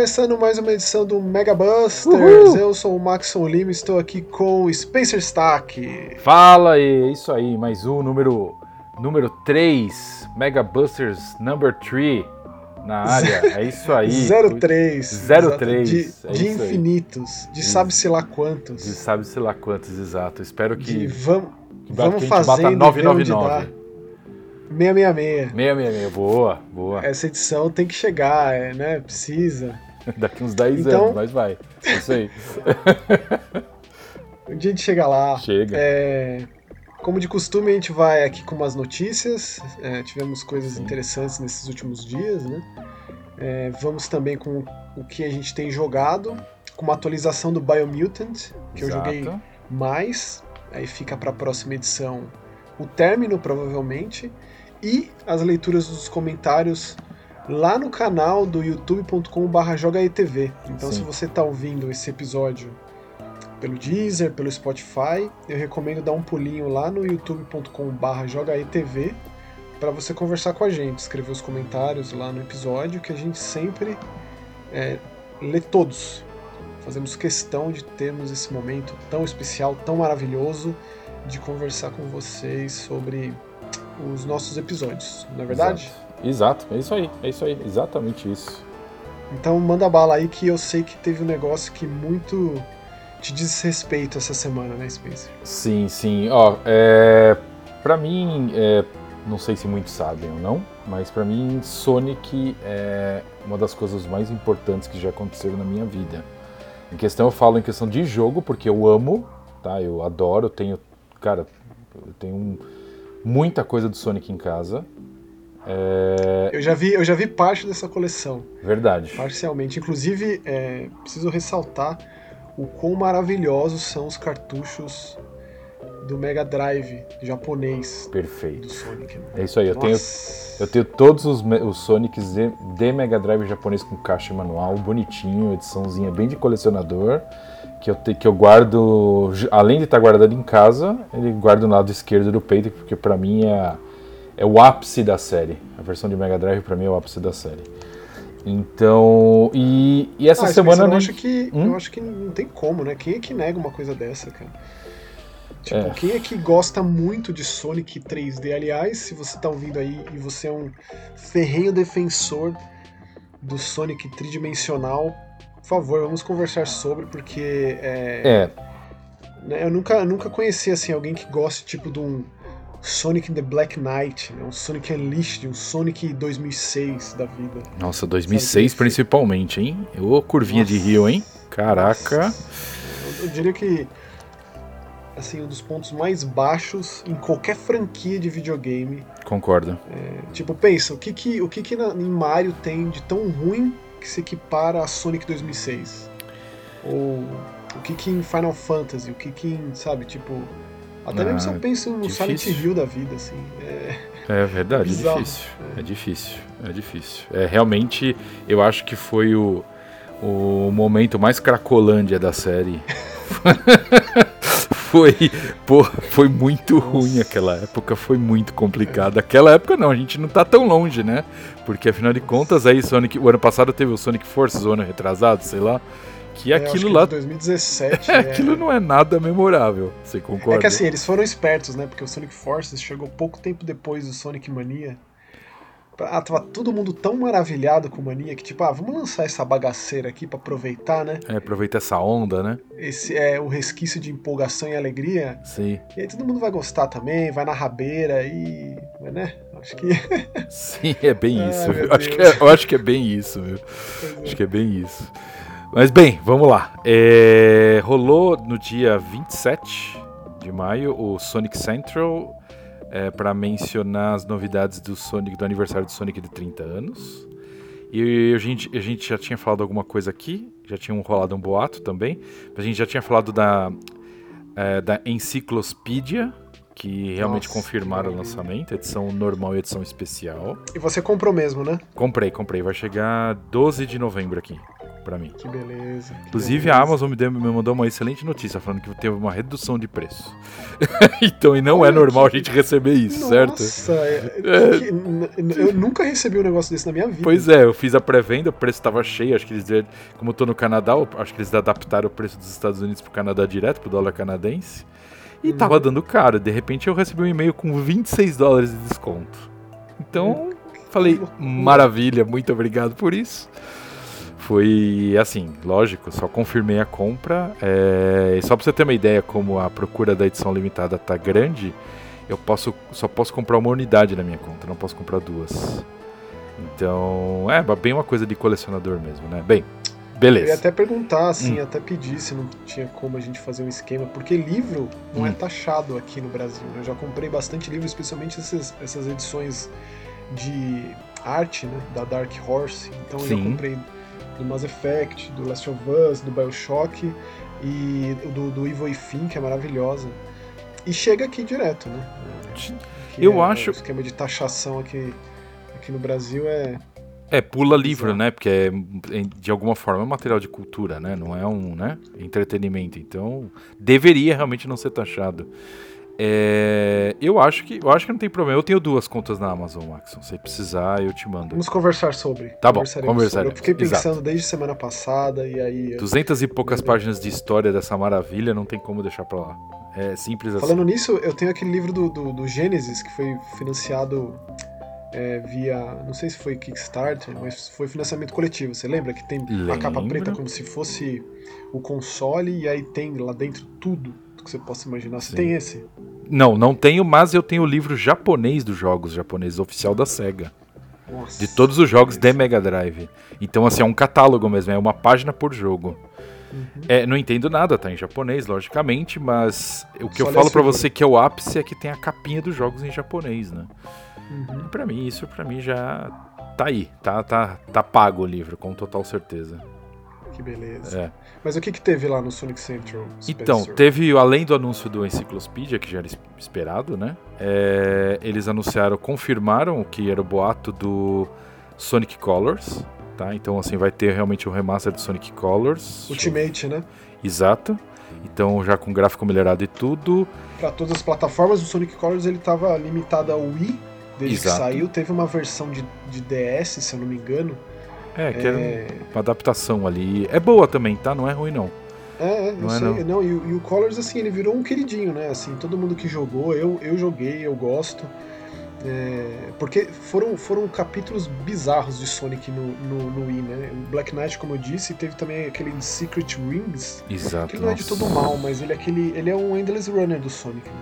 Começando mais uma edição do Mega Busters. Eu sou o Maxon Lima, estou aqui com o Spencer Stack. Fala aí, é isso aí, mais um número número 3, Mega Busters number 3 na área. É isso aí. 03. 03. De, é de isso aí. infinitos, de sabe-se lá quantos. De sabe-se lá quantos, exato. Espero que, De vamos, que vamos bata fazendo e ver onde 999. dá. 666. 666, boa, boa. Essa edição tem que chegar, é, né? Precisa. Daqui uns 10 Então- anos, mas vai. É isso aí. Um dia a gente chega lá. Chega. É, como de costume, a gente vai aqui com umas notícias. É, tivemos coisas Sim. interessantes nesses últimos dias, né? É, vamos também com o que a gente tem jogado, com uma atualização do Biomutant, que eu joguei Exato. mais. Aí fica para a próxima edição o término, provavelmente. E as leituras dos comentários lá no canal do youtube.com.br jogaetv. Então, Sim. se você está ouvindo esse episódio pelo Deezer, pelo Spotify, eu recomendo dar um pulinho lá no youtube.com.br jogaetv para você conversar com a gente, escrever os comentários lá no episódio, que a gente sempre é, lê todos. Fazemos questão de termos esse momento tão especial, tão maravilhoso, de conversar com vocês sobre os nossos episódios, não é verdade? Exato, é isso aí, é isso aí, exatamente isso. Então manda bala aí que eu sei que teve um negócio que muito te diz respeito essa semana, né, Spencer? Sim, sim. Ó, é, pra mim, é, não sei se muitos sabem ou não, mas pra mim, Sonic é uma das coisas mais importantes que já aconteceram na minha vida. Em questão, eu falo em questão de jogo, porque eu amo, tá? Eu adoro, eu tenho, cara, eu tenho muita coisa do Sonic em casa. É Eu já vi, eu já vi parte dessa coleção, verdade. parcialmente. Inclusive, é, preciso ressaltar o quão maravilhosos são os cartuchos do Mega Drive japonês Perfeito. do Sonic. né? É isso aí, eu tenho. Eu tenho todos os, os Sonics de, de Mega Drive japonês com caixa manual, bonitinho, ediçãozinha bem de colecionador, que eu, te- que eu guardo, além de estar guardado em casa, ele guarda no lado esquerdo do peito, porque pra mim é, é o ápice da série. A versão de Mega Drive pra mim é o ápice da série. Então, e, e essa Ah, semana... Eu acho que Hum? eu acho que não tem como, né? Quem é que nega uma coisa dessa, cara? Tipo, É. quem é que gosta muito de Sonic 3D? Aliás, se você tá ouvindo aí e você é um ferrenho defensor do Sonic tridimensional, por favor, vamos conversar sobre, porque é, É, né, eu nunca, nunca conheci assim, alguém que goste tipo de um Sonic the Black Knight, né, um Sonic Unleashed, um Sonic 2006 da vida. nossa, 2006 Sabe, principalmente, hein? Ô, curvinha de Nossa. rio, hein? Caraca. Eu, eu diria que assim, um dos pontos mais baixos em qualquer franquia de videogame. Concordo. Tipo, pensa, o que que, o que, que na- em Mario tem de tão ruim que se equipara a Sonic 2006? Ou o que que em Final Fantasy, o que que em, sabe, tipo... Até mesmo se eu Ah, penso no Silent difícil. Hill da vida, assim. É, É verdade, é Bizarro. difícil. É difícil, é difícil. É, realmente, eu acho que foi o, o momento mais cracolândia da série. foi, pô, foi muito ruim aquela época, foi muito complicado. Aquela época não, a gente não tá tão longe, né? Porque afinal de contas, aí Sonic, o ano passado teve o Sonic Forces, o ano retrasado, sei lá, que acho aquilo que lá, de 2017. é, é, aquilo não é nada memorável. Você concorda? É que assim, eles foram espertos, né? Porque o Sonic Forces chegou pouco tempo depois do Sonic Mania. Ah, tava todo mundo tão maravilhado com Mania que, tipo, ah, vamos lançar essa bagaceira aqui pra aproveitar, né? É, aproveita essa onda, né? Esse é o resquício de empolgação e alegria. Sim. E aí todo mundo vai gostar também, vai na rabeira e. né? Acho que. Sim, é bem isso. viu? Acho que é, eu acho que é bem isso, viu? Acho que é bem isso. Mas bem, vamos lá. É, rolou no dia 27 de maio o Sonic Central é, para mencionar as novidades do Sonic do aniversário do Sonic de 30 anos. E a gente, a gente já tinha falado alguma coisa aqui, já tinha rolado um boato também. A gente já tinha falado da, é, da Enciclopedia, que realmente Nossa, confirmaram o que lançamento, edição normal e edição especial. E você comprou mesmo, né? Comprei, comprei. Vai chegar 12 de novembro aqui. Para mim. Que beleza. Que Inclusive beleza. a Amazon me, deu, me, mandou uma excelente notícia falando que teve uma redução de preço. então, e não Olha é normal que... a gente receber isso, Nossa, certo? Nossa, é, é... eu nunca recebi um negócio desse na minha vida. Pois é, eu fiz a pré-venda, o preço estava cheio, acho que eles, como eu tô no Canadá, acho que eles adaptaram o preço dos Estados Unidos pro Canadá direto, pro dólar canadense. E hum. tava dando caro. De repente eu recebi um e-mail com 26 dólares de desconto. Então, falei, maravilha, muito obrigado por isso. Foi assim, lógico, só confirmei a compra. É, só pra você ter uma ideia como a procura da edição limitada tá grande, eu posso só posso comprar uma unidade na minha conta, não posso comprar duas. Então, é bem uma coisa de colecionador mesmo, né? Bem, beleza. Eu ia até perguntar, assim, hum. até pedir se não tinha como a gente fazer um esquema, porque livro não é hum. é taxado aqui no Brasil. Né? Eu já comprei bastante livro, especialmente essas, essas edições de arte, né, da Dark Horse. Então Sim. eu já comprei do Mass Effect, do Last of Us, do Bioshock e do, do Evil Fim, que é maravilhosa. E chega aqui direto, né? eu é, acho. O esquema de taxação aqui, aqui no Brasil é. É, pula livro, né? Porque é, de alguma forma é material de cultura, né? Não é um né? entretenimento. Então, deveria realmente não ser taxado. É, eu acho que eu acho que não tem problema. Eu tenho duas contas na Amazon, Maxon. Se precisar, eu te mando. Vamos conversar sobre. Tá bom, conversaremos. Eu fiquei pensando Exato. desde semana passada e aí. Duzentas e poucas páginas de história dessa maravilha, não tem como deixar pra lá. É simples assim. Falando nisso, eu tenho aquele livro do, do, do Gênesis que foi financiado é, via. Não sei se foi Kickstarter, mas foi financiamento coletivo. Você lembra que tem Lembra. a capa preta como se fosse o console e aí tem lá dentro tudo que você possa imaginar. Você Sim. tem esse? Não, não tenho, mas eu tenho o livro japonês dos jogos japoneses, oficial da SEGA. Nossa, de todos os jogos de Mega Drive. Então, assim, é um catálogo mesmo, é uma página por jogo. Uhum. É, não entendo nada, tá em japonês, logicamente, mas o que Só eu falo para você que é o ápice é que tem a capinha dos jogos em japonês, né? Uhum. Para mim, isso para mim já tá aí, tá, tá, tá pago o livro, com total certeza. Que beleza. É. Mas o que, que teve lá no Sonic Central? Spencer? Então, teve, além do anúncio do Encyclopedia, que já era esperado, né? É, eles anunciaram, confirmaram o que era o boato do Sonic Colors, tá? Então, assim, vai ter realmente um remaster do Sonic Colors. Ultimate, né? Exato. Então, já com gráfico melhorado e tudo. Para todas as plataformas, o Sonic Colors ele estava limitado ao Wii, desde Exato. que saiu. Teve uma versão de, de DS, se eu não me engano, é, que é... uma adaptação ali. É boa também, tá? Não é ruim, não. É, é não, é, não. não e, e, o Colors, assim, ele virou um queridinho, né? Assim, todo mundo que jogou, eu, eu joguei, eu gosto. É, porque foram, foram capítulos bizarros de Sonic no, no, no Wii, né? O Black Knight, como eu disse, teve também aquele Secret Rings. Exato. Que não é de todo mal, mas ele é, aquele, ele é um Endless Runner do Sonic. Né?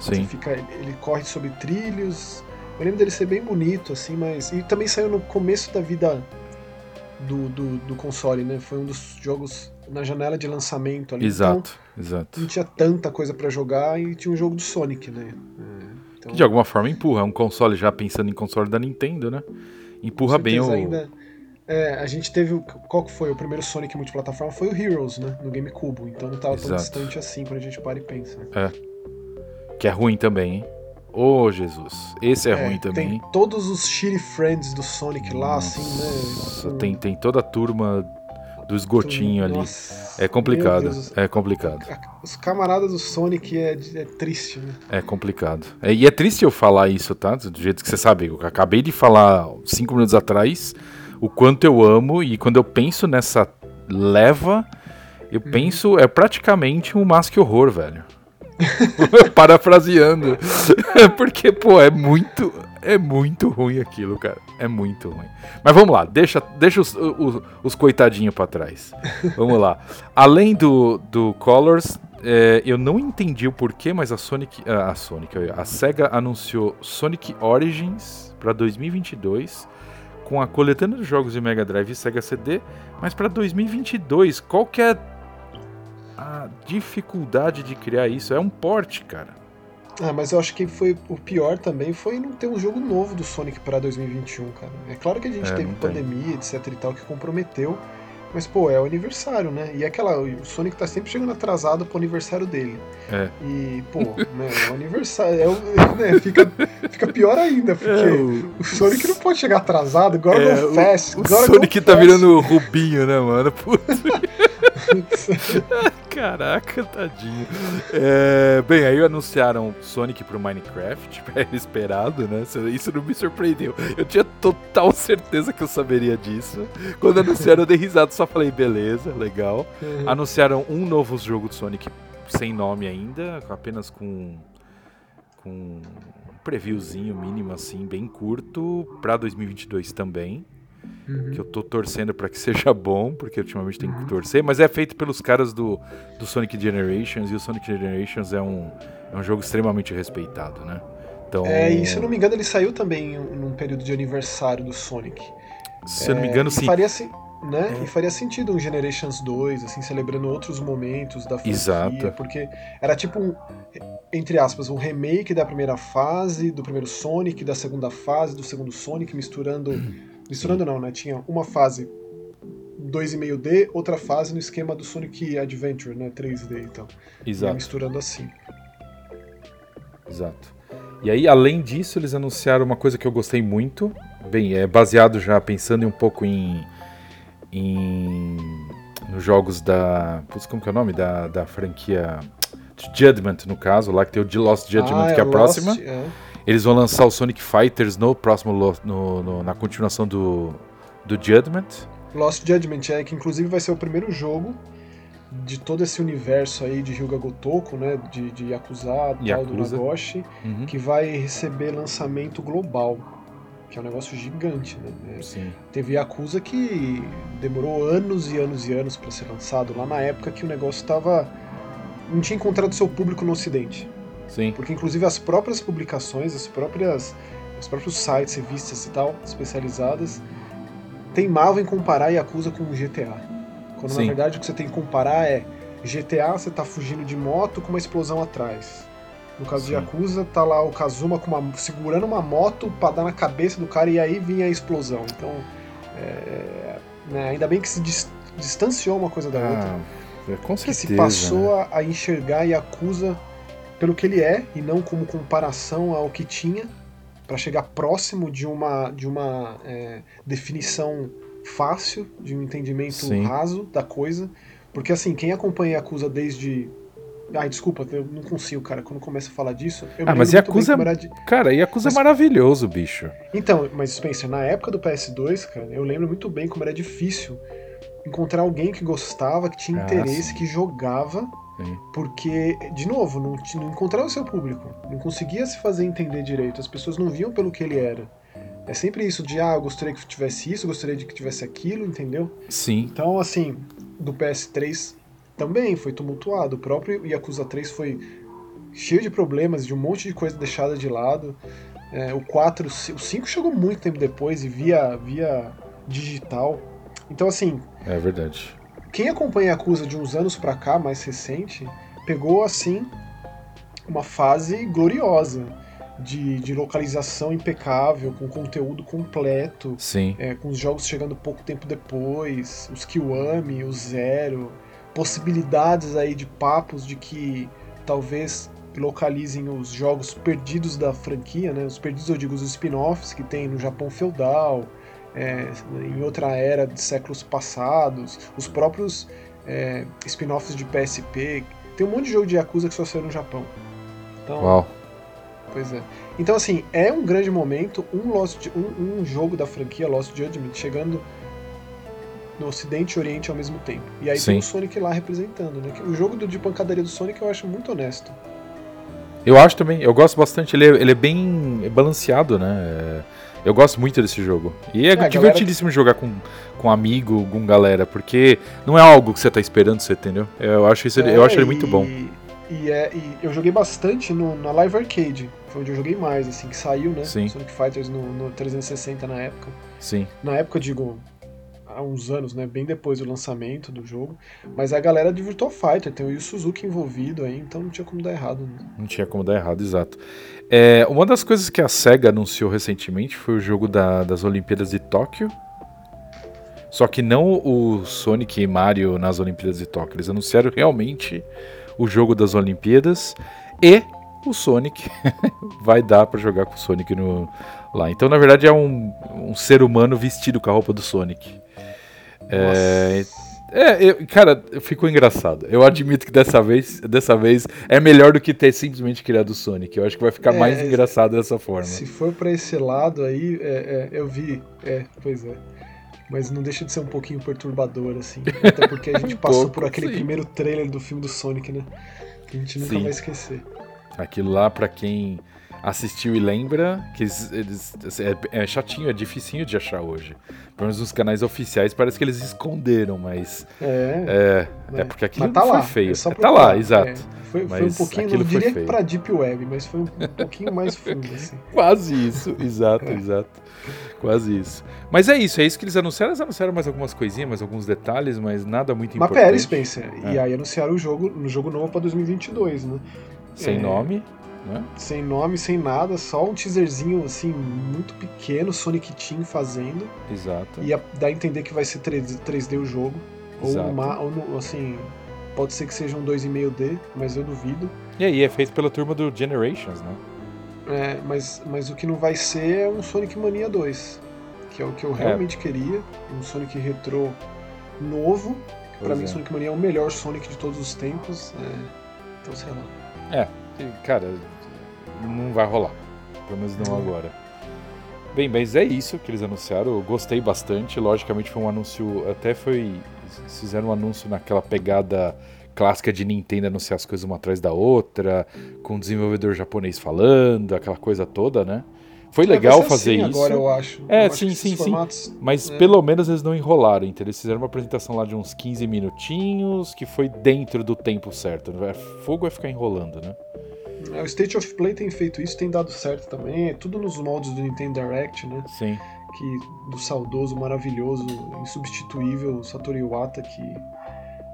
Sim. Fica, ele corre sobre trilhos. Eu lembro dele ser bem bonito, assim, mas. E também saiu no começo da vida do, do, do, console, né? Foi um dos jogos na janela de lançamento ali. Exato, então, exato. Não tinha tanta coisa para jogar e tinha um jogo do Sonic, né? É, então... Que de alguma forma empurra. É um console já pensando em console da Nintendo, né? Empurra bem o. Ainda, é, a gente teve. Qual que foi o primeiro Sonic multiplataforma? Foi o Heroes, né? No GameCube. Então não tava exato. tão distante assim quando a gente para e pensa. É. Que é ruim também, hein? Ô, oh, Jesus. Esse é, é, ruim também. Tem todos os Shitty Friends do Sonic lá, Nossa, assim, né? Tem, tem toda a turma do esgotinho ali. Nossa, é complicado. É complicado. Os camaradas do Sonic é, é triste, né? É complicado. É, e é triste eu falar isso, tá? Do jeito que você sabe. Eu acabei de falar cinco minutos atrás o quanto eu amo e quando eu penso nessa leva, eu hum. penso. É praticamente um Mask Horror, velho. Parafraseando. Porque, pô, é muito. É muito ruim aquilo, cara. É muito ruim. Mas vamos lá, deixa, deixa os, os, os coitadinhos pra trás. Vamos lá. Além do, do Colors, é, eu não entendi o porquê, mas a Sonic. A Sonic, a SEGA anunciou Sonic Origins para 2022 com a coletânea dos jogos de Mega Drive e Sega CD, mas para 2022, qual que é a dificuldade de criar isso. É um porte, cara. Ah, mas eu acho que foi o pior também foi não ter um jogo novo do Sonic para 2021, cara. É claro que a gente é, teve pandemia, etc e tal, que comprometeu. Mas, pô, é o aniversário, né? E aquela. O Sonic tá sempre chegando atrasado pro aniversário dele. É. E, pô, né, o aniversário. É, o- né, fica, fica pior ainda, porque É, o- o Sonic não pode chegar atrasado, agora É, no o- Fast. O agora Sonic tá fast. virando Rubinho, né, mano? Putz. Caraca, tadinho. É, bem, aí anunciaram Sonic pro Minecraft, era esperado, né? Isso- Isso não me surpreendeu. Eu tinha total certeza que eu saberia disso. Quando anunciaram, eu dei risada, só falei, beleza, legal. Uhum. Anunciaram um novo jogo do Sonic sem nome ainda, apenas com, com um previewzinho mínimo, assim, bem curto, pra 2022 também Uhum. que eu tô torcendo pra que seja bom, porque ultimamente tem Uhum. que torcer, mas é feito pelos caras do, do Sonic Generations, e o Sonic Generations é um, é um jogo extremamente respeitado, né? Então, É, e se eu não me engano, ele saiu também num período de aniversário do Sonic. se eu não me engano, É, sim. E faria, né? É. e faria sentido um Generations 2, assim, celebrando outros momentos da franquia. Exato. Porque era tipo um, entre aspas, um remake da primeira fase, do primeiro Sonic, da segunda fase, do segundo Sonic, misturando. Misturando não, né? Tinha uma fase 2,5D, outra fase no esquema do Sonic Adventure, né? 3D e tal. Ia Exato, misturando assim. exato. E aí, além disso, eles anunciaram uma coisa que eu gostei muito. Bem, é baseado já pensando um pouco em. em nos jogos da. Putz, como que é o nome? Da, da franquia. Judgment, no caso, lá que tem o The Lost Judgment, Ah, que é a Lost, próxima. é. Eles vão lançar o Sonic Fighters no próximo no, no- na continuação do, do Judgment. Lost Judgment é que inclusive vai ser o primeiro jogo de todo esse universo aí de Hyuga Gotoku, né, de, de Yakuza, tal, do Yakuza. Nagoshi, Uhum. que vai receber lançamento global, que é um negócio gigante, né? É, Sim. Teve Yakuza que demorou anos e anos e anos para ser lançado, lá na época que o negócio estava não tinha encontrado seu público no ocidente. Sim. Porque inclusive as próprias publicações, as próprias os próprios sites, revistas e tal, especializadas, teimavam em comparar Yakuza com GTA. Quando Sim. na verdade o que você tem que comparar é GTA, você tá fugindo de moto com uma explosão atrás. No caso de Sim. Yakuza, tá lá o Kazuma uma, segurando uma moto pra dar na cabeça do cara e aí vinha a explosão. Então, é, né, ainda bem que se dis- distanciou uma coisa da outra Ah, é, com que certeza. se passou né? a, a enxergar Yakuza pelo que ele é e não como comparação ao que tinha para chegar próximo de uma de uma é, definição fácil de um entendimento Sim. raso da coisa porque assim quem acompanha Yakuza desde Ai, desculpa, eu não consigo, cara. Quando começa a falar disso. Eu Ah, mas bem como era de- Cara, Yakuza Mas- é maravilhoso, bicho. Então, mas Spencer, na época do PS2, cara, eu lembro muito bem como era difícil encontrar alguém que gostava, que tinha Ah, interesse, sim. que jogava Sim. Porque, de novo, não, não encontrava o seu público. Não conseguia se fazer entender direito. As pessoas não viam pelo que ele era. É sempre isso de, ah, eu gostaria que tivesse isso, gostaria de que tivesse aquilo, entendeu? Sim. Então, assim, do PS3 também foi tumultuado. O próprio Yakuza 3 foi cheio de problemas, de um monte de coisa deixada de lado. É, o 4, o 5 chegou muito tempo depois e via, via digital. Então, assim, É verdade. Quem acompanha Yakuza de uns anos pra cá, mais recente, pegou assim uma fase gloriosa de, de localização impecável, com conteúdo completo, Sim. é, com os jogos chegando pouco tempo depois, os Kiwami, o Zero, possibilidades aí de papos de que talvez localizem os jogos perdidos da franquia, né? Os perdidos, eu digo, os spin-offs que tem no Japão feudal, é, em outra era de séculos passados, os próprios é, spin-offs de PSP. Tem um monte de jogo de Yakuza que só saiu no Japão. Então, Uau. Pois é. Então, assim, é um grande momento, um, Lost, um, um jogo da franquia Lost Judgment chegando no Ocidente e Oriente ao mesmo tempo. E aí Sim. tem o Sonic lá representando, né? O jogo do, de pancadaria do Sonic eu acho muito honesto. Eu acho também, eu gosto bastante, ele é, ele é bem balanceado, né? É, Eu gosto muito desse jogo. E é, galera- divertidíssimo jogar com, com amigo, com galera, porque não é algo que você tá esperando, você entendeu? Eu acho, isso, eu É, acho ele muito bom. E, é, e eu joguei bastante no, na Live Arcade, foi onde eu joguei mais, assim, que saiu, né? Sim. Sonic Fighters no, no 360 na época. Sim. Na época, eu digo, há uns anos, né? Bem depois do lançamento do jogo. Mas a galera de Virtual Fighter, tem o Yu Suzuki envolvido aí, então não tinha como dar errado. Né? Não tinha como dar errado, exato. É, uma das coisas que a SEGA anunciou recentemente foi o jogo da- das Olimpíadas de Tóquio. Só que não o Sonic e Mario nas Olimpíadas de Tóquio. Eles anunciaram realmente o jogo das Olimpíadas e o Sonic vai dar para jogar com o Sonic no, lá. Então, na verdade, é um, um ser humano vestido com a roupa do Sonic. É, é, eu, cara, ficou engraçado. Eu admito que dessa vez, dessa vez é melhor do que ter simplesmente criado o Sonic. Eu acho que vai ficar é, mais engraçado dessa forma. Se for para esse lado aí, é, é, eu vi. É, pois é. Mas não deixa de ser um pouquinho perturbador, assim. Até porque a gente um passou pouco, por aquele sim. primeiro trailer do filme do Sonic, né? Que a gente nunca sim. vai esquecer. Aquilo lá, para quem assistiu e lembra, que eles, eles é, é, chatinho, é dificinho de achar hoje. Pelo menos nos canais oficiais parece que eles esconderam, mas. É. É, é porque aquilo tá foi lá, feio. É é, tá lá, exato. É, foi, foi, um pouquinho, não diria para Deep Web, mas foi um, pouquinho mais fundo, assim. Quase isso, exato, é. exato. Quase isso. Mas é isso, é isso que eles anunciaram. Eles anunciaram mais algumas coisinhas, mais alguns detalhes, mas nada muito mas importante. Mas pera, Spencer. E aí anunciaram o jogo, no jogo novo para 2022, né? Sem nome. Né? Sem nome, sem nada, só um teaserzinho assim, muito pequeno, Sonic Team fazendo. Exato. E a, dá a entender que vai ser 3D, 3D o jogo. Exato. Ou, uma, ou assim, pode ser que seja um 2,5D, mas eu duvido. E aí, é feito pela turma do Generations, né? É, mas, mas o que não vai ser é um Sonic Mania 2, que é o que eu é. realmente é. queria. Um Sonic retrô novo. Para mim, é. Sonic Mania é o melhor Sonic de todos os tempos. É, então, sei lá. É, cara, não vai rolar. Pelo menos não agora. Bem, mas é isso que eles anunciaram. Eu gostei bastante. Logicamente foi um anúncio. Até foi. Fizeram um anúncio naquela pegada clássica de Nintendo anunciar as coisas uma atrás da outra, com o desenvolvedor japonês falando, aquela coisa toda, né? Foi legal fazer assim isso. Agora eu acho. É, eu sim, acho sim, sim. Mas é. pelo menos eles não enrolaram, entendeu? Eles fizeram uma apresentação lá de uns 15 minutinhos, que foi dentro do tempo certo. Fogo vai ficar enrolando, né? É, o State of Play tem feito isso, tem dado certo também. É tudo nos moldes do Nintendo Direct, né? Sim. Que, do saudoso, maravilhoso, insubstituível Satoru Iwata, que...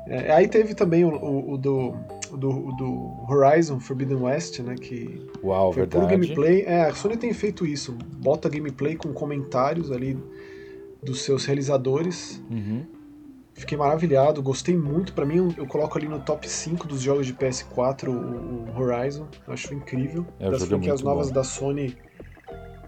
É, aí teve também o, o, o do, do, do, Horizon Forbidden West, né? Que Uau, foi verdade. gameplay. É, a Sony tem feito isso. Bota gameplay com comentários ali dos seus realizadores. Uhum. Fiquei maravilhado, gostei muito. Para mim, eu coloco ali no top 5 dos jogos de PS4 o, o Horizon. Eu acho incrível. É, das franquias novas bom. da Sony,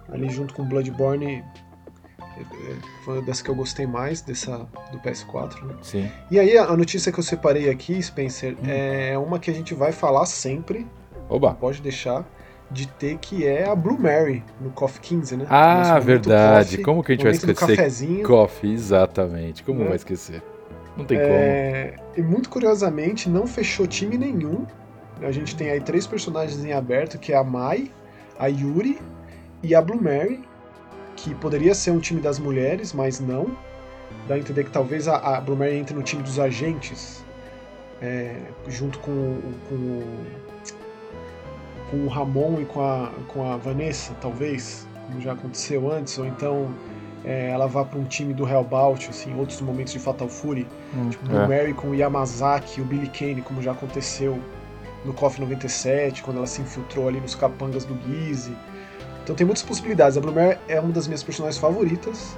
ali junto com Bloodborne, é, é, foi uma das que eu gostei mais dessa do PS4. Né? Sim. E aí a notícia que eu separei aqui, Spencer, hum. é uma que a gente vai falar sempre. Oba. Pode deixar de ter que é a Blue Mary no Coffee 15, né? Ah, verdade. Coffee, Como que a gente vai esquecer? Coffee, exatamente. Como né? vai esquecer? Não tem é... como. E muito curiosamente, não fechou time nenhum. A gente tem aí três personagens em aberto, que é a Mai, a Yuri e a Blue Mary, que poderia ser um time das mulheres, mas não. Dá a entender que talvez a, a Blue Mary entre no time dos agentes, é, junto com, com, o, com o Ramon e com a, com a Vanessa, talvez, como já aconteceu antes, ou então é, ela vá para um time do Hellbout, assim, outros momentos de Fatal Fury, hum, tipo Blue é. Mary com o Yamazaki, o Billy Kane, como já aconteceu no KOF 97, quando ela se infiltrou ali nos capangas do Gizzy. Então tem muitas possibilidades. A Blue Mary é uma das minhas personagens favoritas,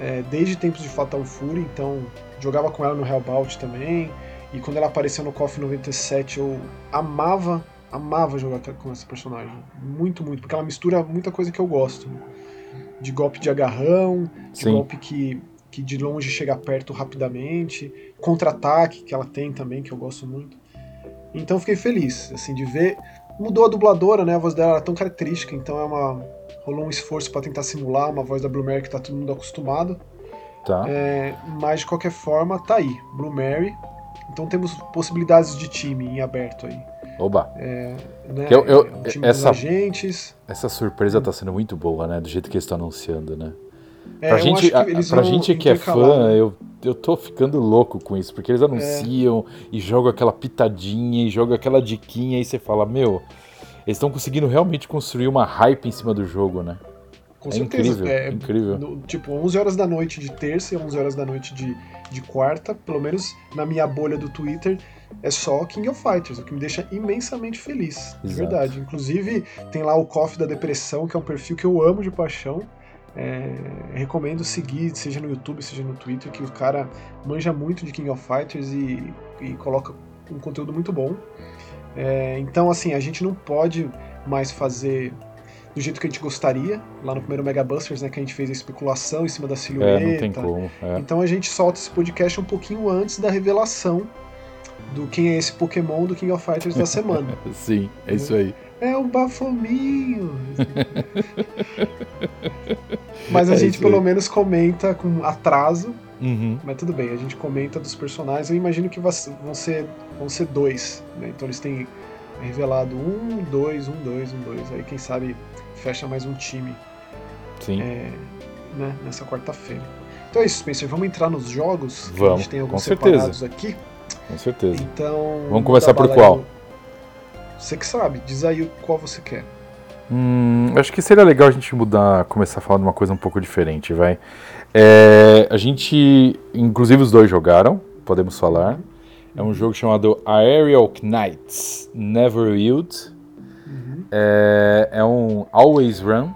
é, desde tempos de Fatal Fury, então jogava com ela no Hellbout também. E quando ela apareceu no KOF 97, eu amava, amava jogar com essa personagem. Muito, muito, porque ela mistura muita coisa que eu gosto de golpe de agarrão, de Sim. golpe que, que de longe chega perto rapidamente, contra-ataque que ela tem também, que eu gosto muito. Então fiquei feliz, assim, de ver. Mudou a dubladora, né? A voz dela era tão característica, então é uma. rolou um esforço para tentar simular uma voz da Blue Mary que tá todo mundo acostumado. Tá. É, mas de qualquer forma, tá aí. Blue Mary. Então temos possibilidades de time em aberto aí. Oba! É, né, eu, eu, um time essa, agentes. Essa surpresa está sendo muito boa, né? Do jeito que eles estão anunciando, né? É, pra gente, a, pra gente que é fã, né? eu, eu tô ficando louco com isso, porque eles anunciam é. e jogam aquela pitadinha e jogam aquela diquinha e você fala, meu, eles estão conseguindo realmente construir uma hype em cima do jogo, né? Com é certeza. incrível, é, incrível. No, tipo, 11 horas da noite de terça e 11 horas da noite de, de quarta, pelo menos na minha bolha do Twitter, é só King of Fighters, o que me deixa imensamente feliz, de verdade. Inclusive, tem lá o Coffee da Depressão, que é um perfil que eu amo de paixão. É, recomendo seguir, seja no YouTube, seja no Twitter, que o cara manja muito de King of Fighters e, e coloca um conteúdo muito bom. É, então, assim, a gente não pode mais fazer do jeito que a gente gostaria, lá no primeiro Mega Busters, né, que a gente fez a especulação em cima da silhueta. É, não tem como. É. Então a gente solta esse podcast um pouquinho antes da revelação do quem é esse Pokémon do King of Fighters da semana. Sim, é isso aí. É o Bafominho! Mas a é gente pelo menos comenta com atraso. Uhum. Mas tudo bem, a gente comenta dos personagens. Eu imagino que vão ser, vão ser dois. Né? Então eles têm revelado um, dois, um, dois, um, dois. Aí quem sabe fecha mais um time. Sim. É, né? Nessa quarta-feira. Então é isso, Spencer. Vamos entrar nos jogos. Vamos, a gente tem alguns com certeza. separados aqui. Com certeza. Então. Vamos começar por qual? Você que sabe, diz aí qual você quer. Hum, acho que seria legal a gente mudar, começar a falar de uma coisa um pouco diferente, vai. É, a gente, inclusive os dois jogaram, podemos falar. É um jogo chamado Aerial Knights Never Yield. Uhum. É, é, um Always Run.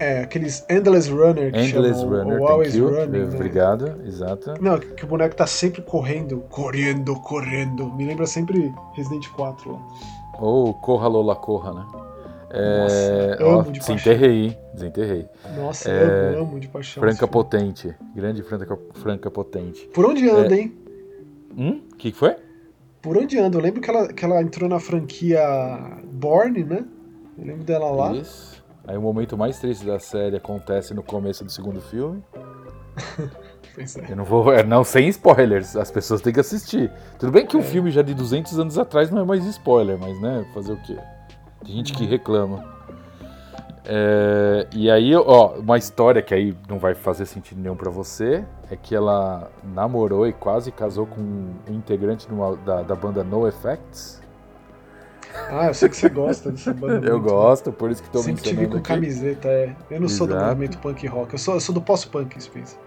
É, aqueles Endless Runner que Endless chamam, Runner, ou Always you. Running, né? Obrigado, exato. Não, que o boneco tá sempre correndo, correndo, correndo. Me lembra sempre Resident 4 lá. Ou Corra Lola Corra, né? É, Nossa, amo de desenterrei, desenterrei. Nossa, É, eu amo de paixão. Franca filme. Potente, grande Franca, Franca Potente. Por onde anda, hein? Hum? O que que foi? Por onde anda? Eu lembro que ela, que ela entrou na franquia Born, né? Eu lembro dela lá. Isso. Aí o momento mais triste da série acontece no começo do segundo filme. É. Eu não vou. é, Não, sem spoilers. As pessoas têm que assistir. Tudo bem que um filme já de 200 anos atrás não é mais spoiler, mas né? Fazer o quê? Tem gente que reclama. É, e aí, ó, uma história que aí não vai fazer sentido nenhum pra você é que ela namorou e quase casou com um integrante de uma- da, da banda No Effects. Ah, eu sei que você gosta dessa banda. Eu muito. gosto, por isso que tô Sempre tive com aqui. camiseta, é. Eu não sou do Exato. movimento punk rock, eu sou, eu sou do pós-punk, Spencer.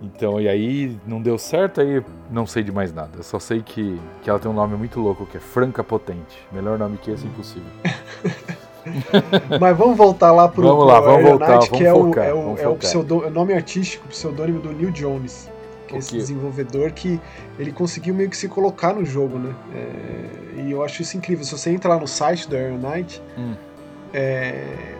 Então, e aí não deu certo, aí não sei de mais nada. Eu só sei que, que ela tem um nome muito louco, que é Franca Potente. Melhor nome que esse, impossível. Mas vamos voltar lá pro, Vamos pro lá, vamos Aerial voltar, Knight, que vamos é, focar, o, é, o, vamos é o, pseudo, é o nome artístico, o pseudônimo do Neil Jones, que é esse desenvolvedor que ele conseguiu meio que se colocar no jogo, né? É, e eu acho isso incrível. Se você entra lá no site do Aerial Knight, Hum. é,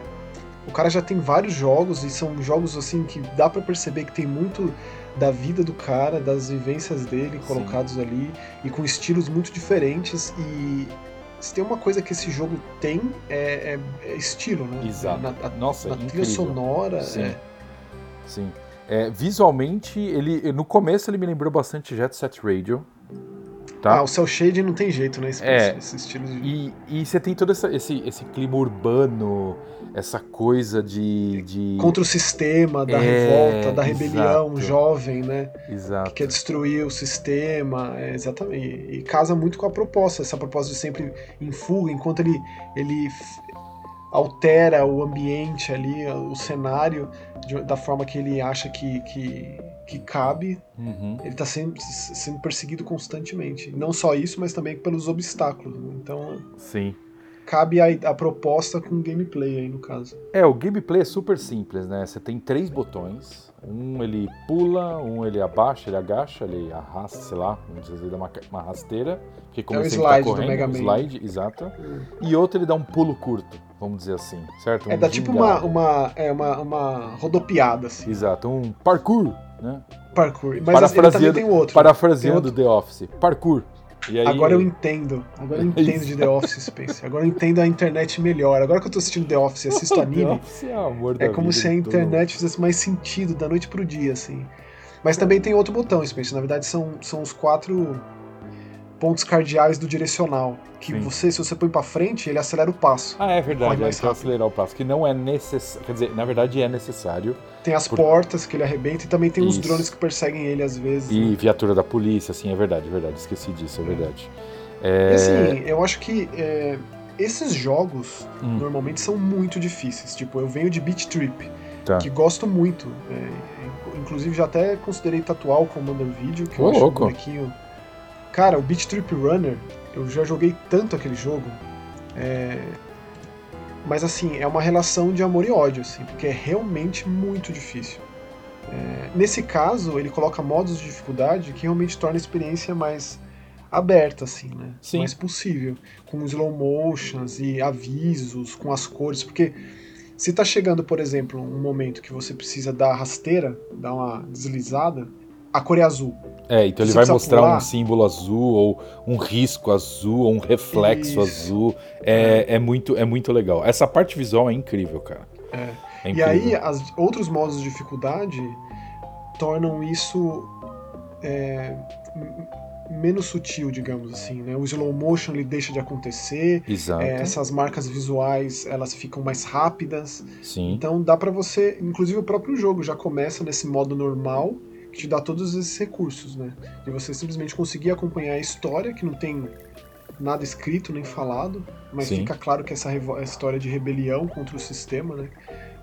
o cara já tem vários jogos e são jogos assim que dá pra perceber que tem muito da vida do cara, das vivências dele Sim. colocados ali e com estilos muito diferentes e se tem uma coisa que esse jogo tem é, é- é estilo, né? Exato. Na, a- Nossa, na trilha incrível. sonora. Sim. é. Sim. É, visualmente, ele no começo ele me lembrou bastante Jet Set Radio. Tá? Ah, o Cell Shade não tem jeito, né? Esse, É. esse estilo de. E, e você tem todo essa- esse, esse clima urbano, essa coisa de. de... Contra o sistema, da É, revolta, da rebelião exato. jovem, né? Exato. que quer destruir o sistema, é, exatamente. E, e casa muito com a proposta, essa proposta de sempre em fuga, enquanto ele, ele altera o ambiente ali, o cenário, de- da forma que ele acha que, que, que cabe, Uhum. ele está sendo, sendo perseguido constantemente. Não só isso, mas também pelos obstáculos. né? Então, Sim. cabe a, a proposta com gameplay aí, no caso. É, o gameplay é super simples, né? Você tem três botões. Um ele pula, um ele abaixa, ele agacha, ele arrasta, sei lá, vamos dizer, dá uma, uma rasteira. Porque como É o slide tá do correndo, Mega um slide, exato. E outro ele dá um pulo curto, vamos dizer assim, certo? É, Um dá tipo uma, uma, é, uma, uma rodopiada, assim, Exato, um parkour, né? parkour. Mas Parafraseando- também tem outro. Parafraseando Tem The Office, parkour. E aí, Agora eu entendo. Agora eu entendo Isso. de The Office, Spencer. Agora eu entendo a internet melhor. Agora que eu tô assistindo The Office e assisto anime, é, é como se a internet fizesse mais sentido da noite pro dia, assim. Mas também tem outro botão, Spencer. Na verdade, são, são os quatro pontos cardeais do direcional. Que Sim. você, se você põe pra frente, ele acelera o passo. Ah, é verdade, é pra rápido. acelerar o passo, que não é necessário, quer dizer, na verdade é necessário, Tem as Por- portas que ele arrebenta e também tem uns Isso. drones que perseguem ele às vezes. e né? viatura da polícia, assim, é verdade, é verdade, esqueci disso, é verdade. E É, assim, eu acho que é, esses jogos Hum. normalmente são muito difíceis. Tipo, eu venho de Beat Trip. tá. que gosto muito. é, inclusive já até considerei tatuar o Commander Video, que eu Ô, acho louco. um bonequinho. Cara, o Beat Trip Runner, eu já joguei tanto aquele jogo. é, Mas assim, é uma relação de amor e ódio, assim, porque é realmente muito difícil. É, nesse caso, ele coloca modos de dificuldade que realmente torna a experiência mais aberta, assim, né? Sim. Mais possível. Com slow motions e avisos, com as cores, porque se tá chegando, por exemplo, um momento que você precisa dar rasteira, dar uma deslizada, a cor é azul. É, então ele vai mostrar pular. um símbolo azul, ou um risco azul, ou um reflexo Isso. azul. É, é, muito, é muito legal. Essa parte visual é incrível, cara. É. É E incrível. aí, as, outros modos de dificuldade tornam isso é, menos sutil, digamos assim, né? O slow motion ele deixa de acontecer, Exato. é, essas marcas visuais elas ficam mais rápidas, Sim. então dá pra você, inclusive o próprio jogo já começa nesse modo normal te dá todos esses recursos, né? De você simplesmente conseguir acompanhar a história que não tem nada escrito nem falado, mas Sim. fica claro que essa história de rebelião contra o sistema, né?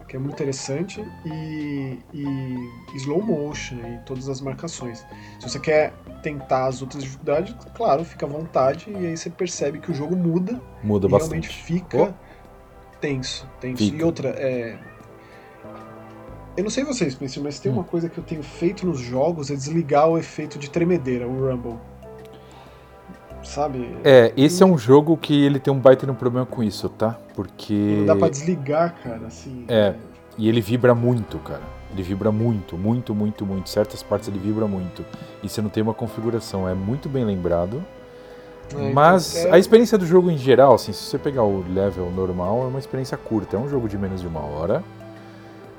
Que é muito interessante e, e slow motion e todas as marcações. Se você quer tentar as outras dificuldades, claro, fica à vontade e aí você percebe que o jogo muda Muda e realmente bastante. fica tenso, tenso. Fica. E outra, é. Eu não sei vocês, Spencer, mas tem Hum. uma coisa que eu tenho feito nos jogos é desligar o efeito de tremedeira, o Rumble. Sabe? É, esse é um jogo que ele tem um baita no problema com isso, tá? Porque. Não dá pra desligar, cara, assim. É. E ele vibra muito, cara. Ele vibra muito, muito, muito, muito. Certas partes ele vibra muito. E você não tem uma configuração. É muito bem lembrado. É, então, Mas é- a experiência do jogo em geral, assim, se você pegar o level normal, é uma experiência curta. É um jogo de menos de uma hora.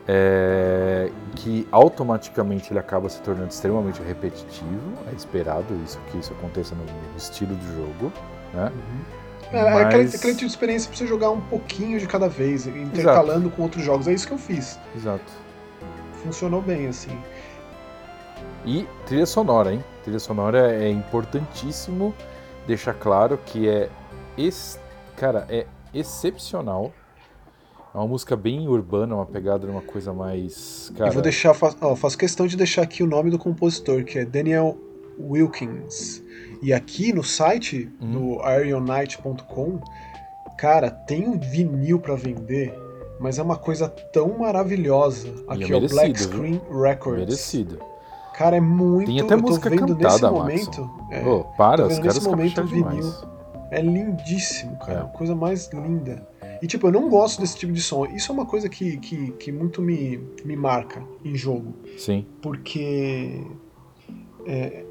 É, que automaticamente ele acaba se tornando extremamente repetitivo. É esperado isso que isso aconteça no estilo do jogo, né? É, é aquela, Mas- aquela tipo de experiência pra você jogar um pouquinho de cada vez, intercalando com outros jogos. É isso que eu fiz. Exato. Funcionou bem, assim. E trilha sonora, hein? Trilha sonora é importantíssimo deixar claro que é, ex... cara, é excepcional. É uma música bem urbana, uma pegada numa coisa mais, cara. Eu vou deixar, fa- ó, faço questão de deixar aqui o nome do compositor, que é Daniel Wilkins. E aqui no site Hum. do ironnight.com, cara, tem um vinil pra vender, mas é uma coisa tão maravilhosa. Aqui, ó, merecido, Black viu? Screen Records. merecido. Cara, é muito. Tem até eu tô música vendo cantada, nesse momento. é, Ô, para, os caras momento o vinil. demais. É lindíssimo, cara. É. Coisa mais linda. E tipo, eu não gosto desse tipo de som. Isso é uma coisa que, que, que muito me, me marca em jogo. Sim, Porque. é,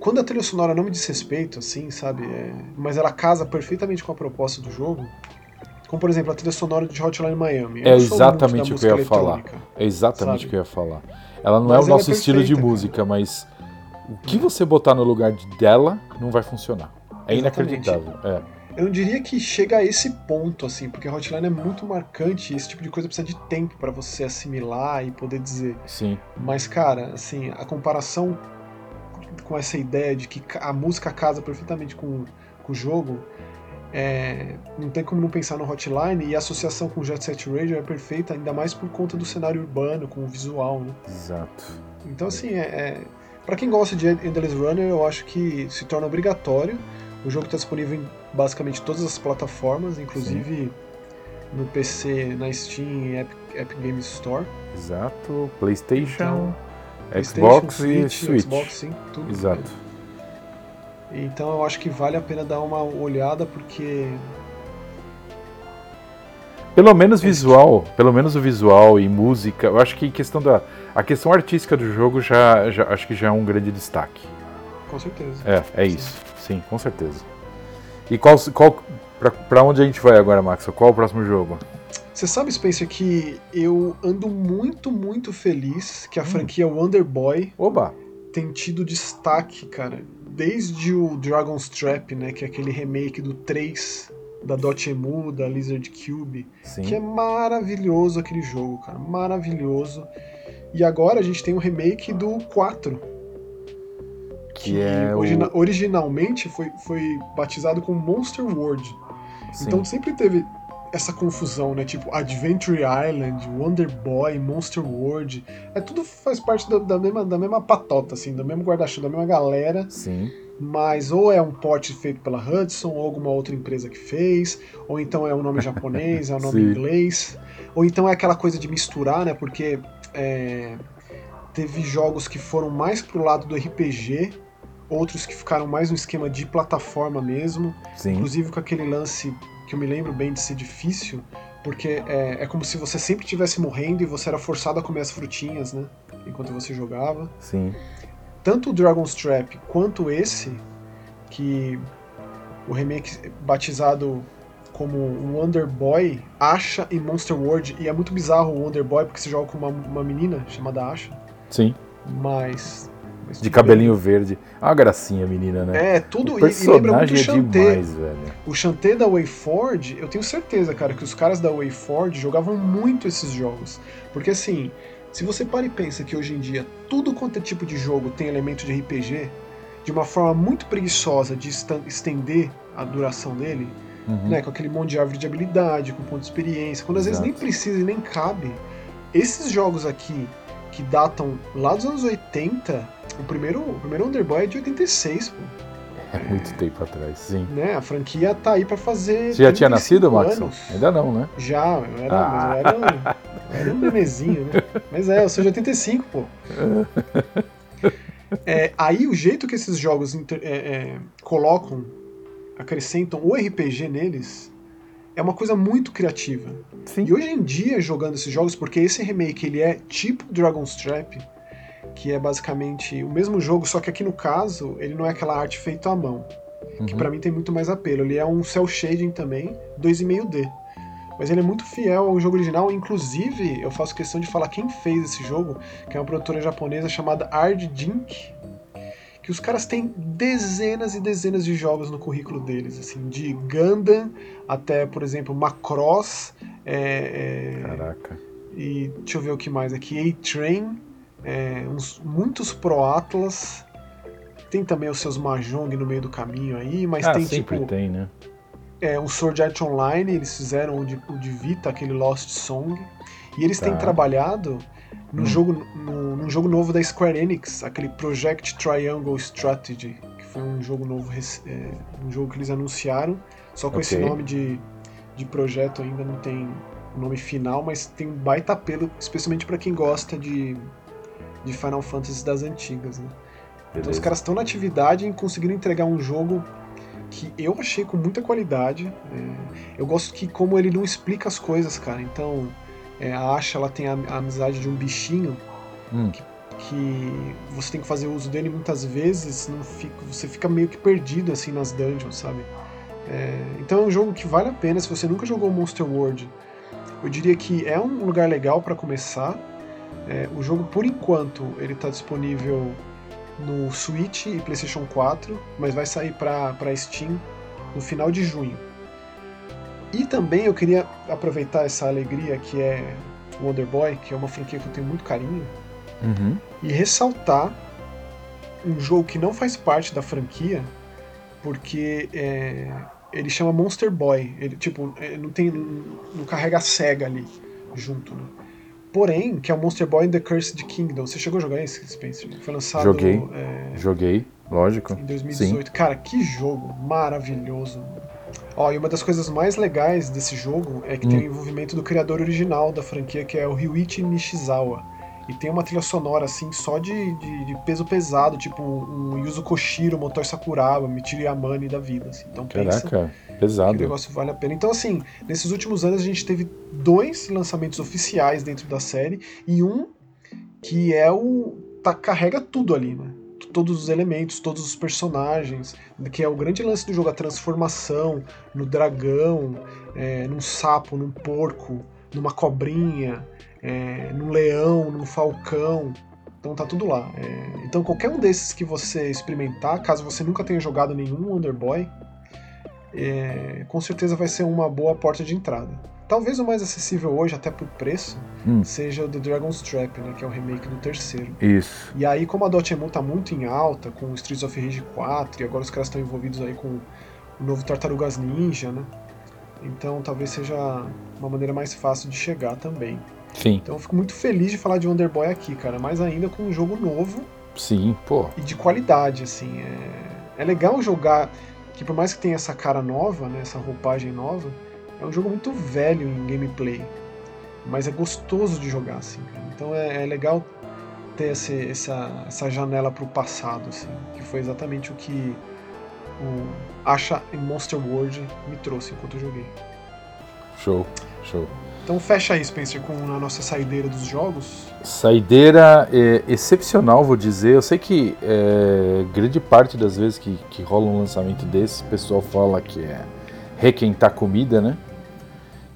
quando a trilha sonora não me diz respeito, assim, sabe? é, mas ela casa perfeitamente com a proposta do jogo. Como, por exemplo, a trilha sonora de Hotline Miami. Eu É exatamente o que eu ia falar. é exatamente Sabe? o que eu ia falar. Ela não Mas é o ela é nosso estilo de música, mas o que você botar no lugar de- dela não vai funcionar. É Exatamente. inacreditável. É. Eu não diria que chega a esse ponto, assim, porque Hotline é muito marcante e esse tipo de coisa precisa de tempo pra você assimilar e poder dizer. Sim, Mas, cara, assim, a comparação com essa ideia de que a música casa perfeitamente com, com o jogo, é, não tem como não pensar no Hotline e a associação com o Jet Set Radio é perfeita, ainda mais por conta do cenário urbano, com o visual, né? exato. Então, assim, é, é, para quem gosta de Endless Runner, eu acho que se torna obrigatório. O jogo está disponível em basicamente todas as plataformas, inclusive no PC, na Steam e Epic, Epic Games Store. Exato. PlayStation, Então, Xbox PlayStation, e Switch. Xbox, sim, tudo. Exato. Então eu acho que vale a pena dar uma olhada porque Pelo menos É visual, pelo menos o visual e música, eu acho que questão da a questão artística do jogo já, já acho que já é um grande destaque. com certeza. É, é isso. Sim, com certeza. E qual qual pra onde a gente vai agora, Max? Qual o próximo jogo? Você sabe, Spencer, que eu ando muito, muito feliz Hum. que a franquia Wonder Boy Oba. tem tido destaque, cara, desde o Dragon's Trap, né, que é aquele remake do 3 da Dotemu, da Lizard Cube, Sim. que é maravilhoso aquele jogo, cara, maravilhoso. E agora a gente tem o remake do 4, que é o origina- originalmente foi, foi batizado como Monster World. sim. Então sempre teve essa confusão, né? Tipo, Adventure Island, Wonder Boy, Monster World. É tudo faz parte da, da mesma, da mesma patota, assim, do mesmo guarda-chuva, da mesma galera. Sim. mas ou é um port feito pela Hudson, ou alguma outra empresa que fez, ou então é um nome japonês, é um nome inglês, ou então é aquela coisa de misturar, né? Porque é, teve jogos que foram mais pro lado do RPG, outros que ficaram mais no esquema de plataforma mesmo, Sim. inclusive com aquele lance que eu me lembro bem de ser difícil, porque é, é como se você sempre estivesse morrendo e você era forçado a comer as frutinhas, né? Enquanto você jogava. Sim tanto o Dragon's Trap quanto esse, que o remake batizado como Wonder Boy, Asha e Monster World, e é muito bizarro o Wonder Boy porque você joga com uma, uma menina chamada Asha. Sim. Mas. De cabelinho verde. Ah, gracinha, menina, né? É, tudo. O personagem e, lembra muito é demais, velho. O Shantae da WayForge, eu tenho certeza, cara, que os caras da WayForge jogavam muito esses jogos. Porque assim, se você para e pensa que hoje em dia tudo quanto é tipo de jogo tem elemento de RPG, de uma forma muito preguiçosa de estender a duração dele, uhum. né, com aquele monte de árvore de habilidade, com ponto de experiência, quando às Exato. vezes nem precisa e nem cabe, esses jogos aqui que datam lá dos anos 80, o primeiro, o primeiro Underboy é de 86, pô. É muito tempo atrás, sim. Né? A franquia tá aí para fazer. Você já tinha nascido, Max? Ainda não, né? Já, eu era, ah. eu era, eu era um bebezinho, né? Mas é, eu sou de 85, pô. É, aí o jeito que esses jogos inter, é, é, colocam, acrescentam o RPG neles, é uma coisa muito criativa. Sim. E hoje em dia, jogando esses jogos, porque esse remake ele é tipo Dragon's Trap, que é basicamente o mesmo jogo, só que aqui no caso ele não é aquela arte feita à mão, uhum. que para mim tem muito mais apelo. Ele é um cel shading também, 2,5D. Mas ele é muito fiel ao jogo original, inclusive eu faço questão de falar quem fez esse jogo, que é uma produtora japonesa chamada Ard Dink, que os caras têm dezenas e dezenas de jogos no currículo deles, assim, de Gundam até, por exemplo, Macross. É, é, Caraca. E deixa eu ver o que mais aqui. A-Train, é, uns, muitos Pro Atlas. Tem também os seus Mahjong no meio do caminho aí, mas ah, tem sempre tipo. Tem, né? É, um Sword Art Online, eles fizeram o de, o de Vita, aquele Lost Song. E eles tá. têm trabalhado no hum. jogo, no, num jogo novo da Square Enix, aquele Project Triangle Strategy, que foi um jogo novo, é, um jogo que eles anunciaram, só com okay. esse nome de, de projeto ainda não tem o nome final, mas tem um baita apelo, especialmente para quem gosta de de Final Fantasy das antigas, né? Então os caras estão na atividade em conseguir entregar um jogo que eu achei com muita qualidade. É, eu gosto que como ele não explica as coisas, cara. Então é, a Asha ela tem a, a amizade de um bichinho hum. que, que, você tem que fazer uso dele muitas vezes. Não fica, você fica meio que perdido assim nas dungeons, sabe? É, então é um jogo que vale a pena. Se você nunca jogou Monster World, eu diria que é um lugar legal para começar. É, o jogo, por enquanto, ele está disponível no Switch e PlayStation 4, mas vai sair para Steam no final de junho. E também eu queria aproveitar essa alegria que é Wonder Boy, que é uma franquia que eu tenho muito carinho, uhum. e ressaltar um jogo que não faz parte da franquia, porque é, ele chama Monster Boy. Ele tipo é, não tem, não carrega a Sega ali junto. Né? Porém, que é o Monster Boy in the Cursed Kingdom. Você chegou a jogar esse, Spencer? Foi lançado. Joguei. É, joguei, lógico. Em 2018. Sim. Cara, que jogo maravilhoso. Ó, e uma das coisas mais legais desse jogo é que hum. tem o envolvimento do criador original da franquia, que é o Ryuichi Nishizawa. E tem uma trilha sonora, assim, só de, de, de peso pesado, tipo um Yuzo Koshiro, Motor Sakuraba, Michiru Yamane da vida. Assim. Então pensa Caraca, pesado. que o negócio vale a pena. Então, assim, nesses últimos anos a gente teve dois lançamentos oficiais dentro da série e um que é o. Tá, carrega tudo ali, né? Todos os elementos, todos os personagens, que é o grande lance do jogo, a transformação no dragão, é, num sapo, num porco, numa cobrinha é, num leão, num falcão. Então tá tudo lá. É, então qualquer um desses que você experimentar, caso você nunca tenha jogado nenhum Wonderboy, é, com certeza vai ser uma boa porta de entrada. Talvez o mais acessível hoje, até por preço, hum. seja o The Dragon's Trap, né, que é o remake do terceiro. Isso. E aí, como a Dotemu tá muito em alta, com o Streets of Rage 4, e agora os caras estão envolvidos aí com o novo Tartarugas Ninja, né? Então talvez seja uma maneira mais fácil de chegar também. Sim. Então eu fico muito feliz de falar de Wonder Boy aqui, cara. Mais ainda com um jogo novo. Sim, pô. E de qualidade, assim. É, é legal jogar, que por mais que tenha essa cara nova, né, essa roupagem nova, é um jogo muito velho em gameplay, mas é gostoso de jogar, assim, cara. Então é, é legal ter esse, essa, essa janela para o passado, assim, que foi exatamente o que o Acha em Monster World me trouxe enquanto eu joguei. Show, show. Então fecha aí, Spencer, com a nossa saideira dos jogos. Saideira é, excepcional, vou dizer. Eu sei que é, grande parte das vezes que, que rola um lançamento desse, o pessoal fala que é requentar comida, né?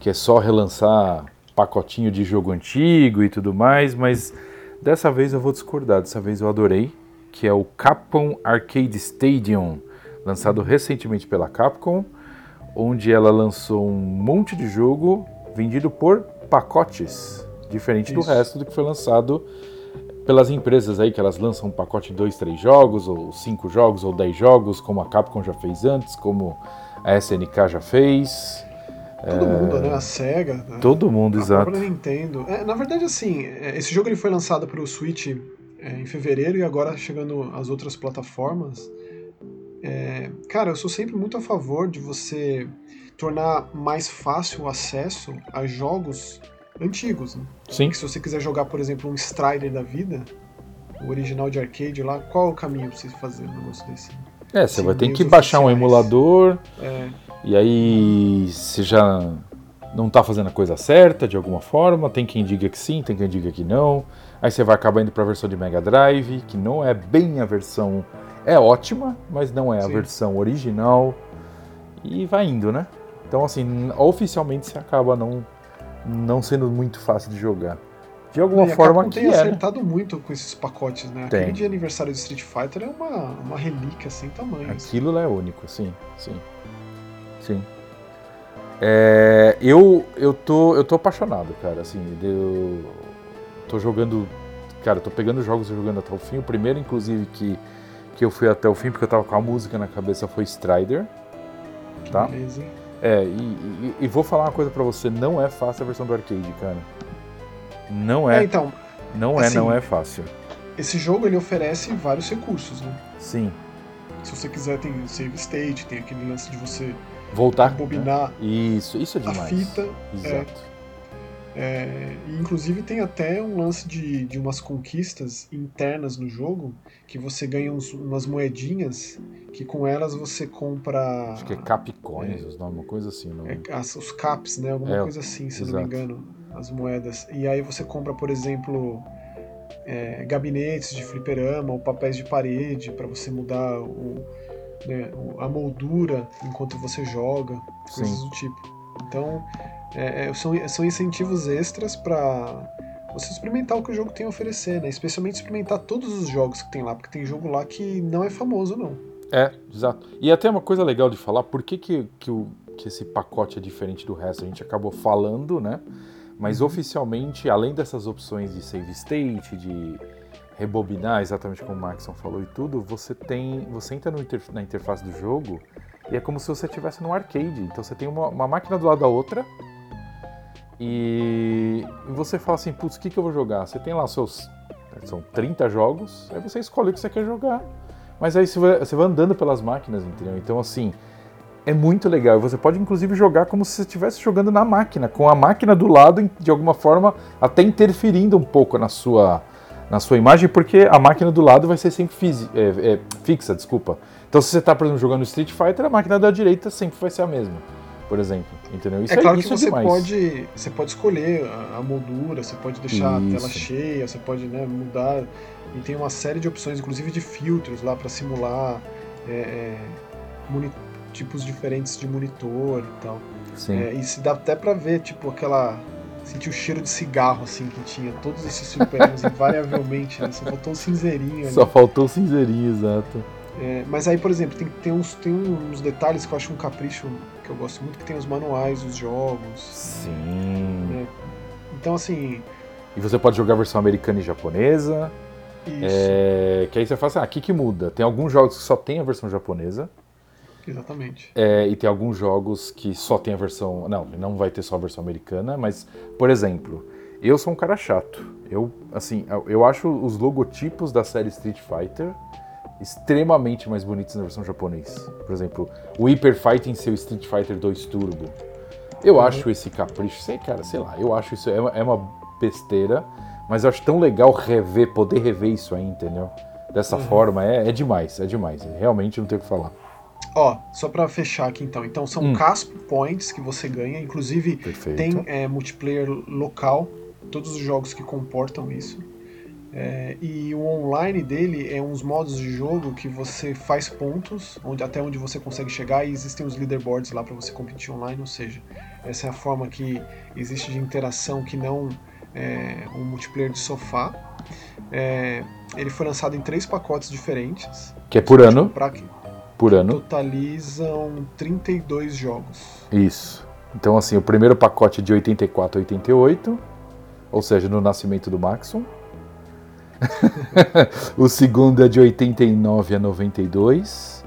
Que é só relançar pacotinho de jogo antigo e tudo mais, mas dessa vez eu vou discordar. Dessa vez eu adorei, que é o Capcom Arcade Stadium, lançado recentemente pela Capcom, onde ela lançou um monte de jogo vendido por pacotes, diferente Isso. do resto do que foi lançado pelas empresas aí, que elas lançam um pacote de 2, 3 jogos, ou 5 jogos, ou 10 jogos, como a Capcom já fez antes, como a SNK já fez. Todo é... mundo, né? A SEGA. Né? Todo mundo, a exato. A Nintendo. É, na verdade, assim, é, esse jogo ele foi lançado para o Switch é, em fevereiro e agora chegando às outras plataformas. É, cara, eu sou sempre muito a favor de você tornar mais fácil o acesso a jogos antigos. Né? Sim. Porque se você quiser jogar, por exemplo, um Strider da vida, o original de arcade lá, qual é o caminho pra você fazer um negócio desse? É, você vai ter que baixar oficiais. um emulador. É. E aí você já não está fazendo a coisa certa de alguma forma. Tem quem diga que sim, tem quem diga que não. Aí você vai acabar indo para a versão de Mega Drive, que não é bem a versão. É ótima, mas não é a sim. versão original. E vai indo, né? Então, assim, oficialmente você acaba não, não sendo muito fácil de jogar. De alguma e forma que tem é, né? acertado né? muito com esses pacotes, né? Tem. Aquele de aniversário de Street Fighter é uma, uma relíquia sem tamanho. Aquilo assim. é único, sim, sim. Sim. É, eu, eu, tô, eu tô apaixonado, cara, assim, eu tô jogando, cara, tô pegando jogos e jogando até o fim. O primeiro, inclusive, que, que eu fui até o fim, porque eu tava com a música na cabeça, foi Strider, tá? Beleza? É, e, e, e, vou falar uma coisa para você, não é fácil a versão do arcade, cara. Não é. é então. Não é, assim, não é fácil. Esse jogo ele oferece vários recursos, né? Sim. Se você quiser tem save state, tem aquele lance de você voltar, bobinar. Né? Isso, isso é demais. A fita. Exato. É, é, inclusive tem até um lance de, de umas conquistas internas no jogo que você ganha uns, umas moedinhas que com elas você compra. Acho que é Capcoins, é, uma coisa assim. Não... É, as, os caps, né? Alguma é, coisa assim, se exato. não me engano, as moedas. E aí você compra, por exemplo, é, gabinetes de fliperama ou papéis de parede para você mudar o, né, a moldura enquanto você joga, coisas Sim. do tipo. Então é, é, são, são incentivos extras para você experimentar o que o jogo tem a oferecer, né? Especialmente experimentar todos os jogos que tem lá, porque tem jogo lá que não é famoso, não. É, exato. E até uma coisa legal de falar, por que, que, que, o, que esse pacote é diferente do resto? A gente acabou falando, né? Mas uhum. oficialmente, além dessas opções de save state, de rebobinar, exatamente como o Maxon falou e tudo, você tem. Você entra interf na interface do jogo e é como se você estivesse no arcade. Então você tem uma, uma máquina do lado da outra e você fala assim, putz, o que, que eu vou jogar? Você tem lá seus. São 30 jogos, aí você escolhe o que você quer jogar. Mas aí você vai, você vai andando pelas máquinas, entendeu? Então, assim, é muito legal. Você pode, inclusive, jogar como se você estivesse jogando na máquina, com a máquina do lado, de alguma forma, até interferindo um pouco na sua, na sua imagem, porque a máquina do lado vai ser sempre é, é, fixa, desculpa. Então, se você está, por exemplo, jogando Street Fighter, a máquina da direita sempre vai ser a mesma por exemplo. Entendeu? Isso é claro é, que você, pode, você pode escolher a, a moldura, você pode deixar isso. a tela cheia, você pode né, mudar. E tem uma série de opções, inclusive de filtros lá para simular é, é tipos diferentes de monitor e tal. Sim. É, e se dá até para ver, tipo, aquela. Sentir o cheiro de cigarro, assim, que tinha todos esses superanos invariavelmente, né? Só faltou um cinzeirinho. Só faltou o cinzeirinho, exato. É, mas aí, por exemplo, tem, tem, uns, tem uns detalhes que eu acho um capricho que eu gosto muito, que tem os manuais dos jogos. Sim. Né? Então, assim... E você pode jogar a versão americana e japonesa. Isso. É, que aí você fala assim, ah, o que, que muda? Tem alguns jogos que só tem a versão japonesa. Exatamente. É, e tem alguns jogos que só tem a versão... Não, não vai ter só a versão americana, mas, por exemplo, eu sou um cara chato. Eu, assim, eu acho os logotipos da série Street Fighter extremamente mais bonitos na versão japonês. Por exemplo, o Hyper Fighting seu Street Fighter 2 Turbo. Eu uhum. acho esse capricho, sei, cara, sei lá, eu acho isso é uma, é uma besteira, mas eu acho tão legal rever, poder rever isso aí, entendeu? Dessa uhum. forma, é, é demais, é demais. Realmente não tenho o que falar. Ó, só para fechar aqui então. Então são hum. Casp Points que você ganha. Inclusive Perfeito. tem é, multiplayer local, todos os jogos que comportam isso. É, e o online dele é uns modos de jogo que você faz pontos, onde, até onde você consegue chegar, e existem os leaderboards lá para você competir online, ou seja, essa é a forma que existe de interação que não é, um multiplayer de sofá. É, ele foi lançado em três pacotes diferentes. Que é por ano? Pra, por ano. Totalizam 32 jogos. Isso. Então, assim, o primeiro pacote é de 84 a 88, ou seja, no nascimento do Maxon. o segundo é de 89 a 92.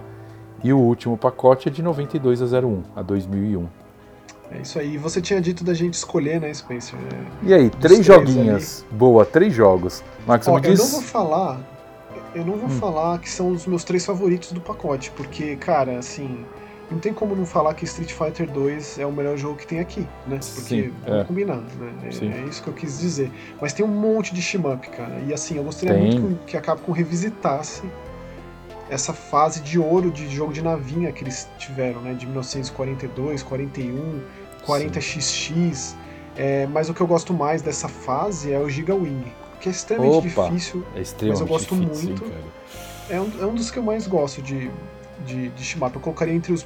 E o último pacote é de 92 a 01, a 2001. É isso aí. Você tinha dito da gente escolher, né, Spencer? É, e aí, três, três joguinhas. Ali. Boa, três jogos. Max, Ó, diz... Eu não vou falar eu não vou hum. falar que são os meus três favoritos do pacote, porque, cara, assim, não tem como não falar que Street Fighter 2 é o melhor jogo que tem aqui, né? Porque, Sim, vamos é. combinar, né? É, é, isso que eu quis dizer. Mas tem um monte de shmup, cara. E assim, eu gostaria tem. muito que a Capcom revisitasse essa fase de ouro de jogo de navinha que eles tiveram, né? De 1942, 41, 40XX. É, mas o que eu gosto mais dessa fase é o Giga Wing que é extremamente Opa, difícil, é extremamente mas eu gosto difícil, muito. é, um, é um dos que eu mais gosto de, de, de shmup. Eu colocaria entre os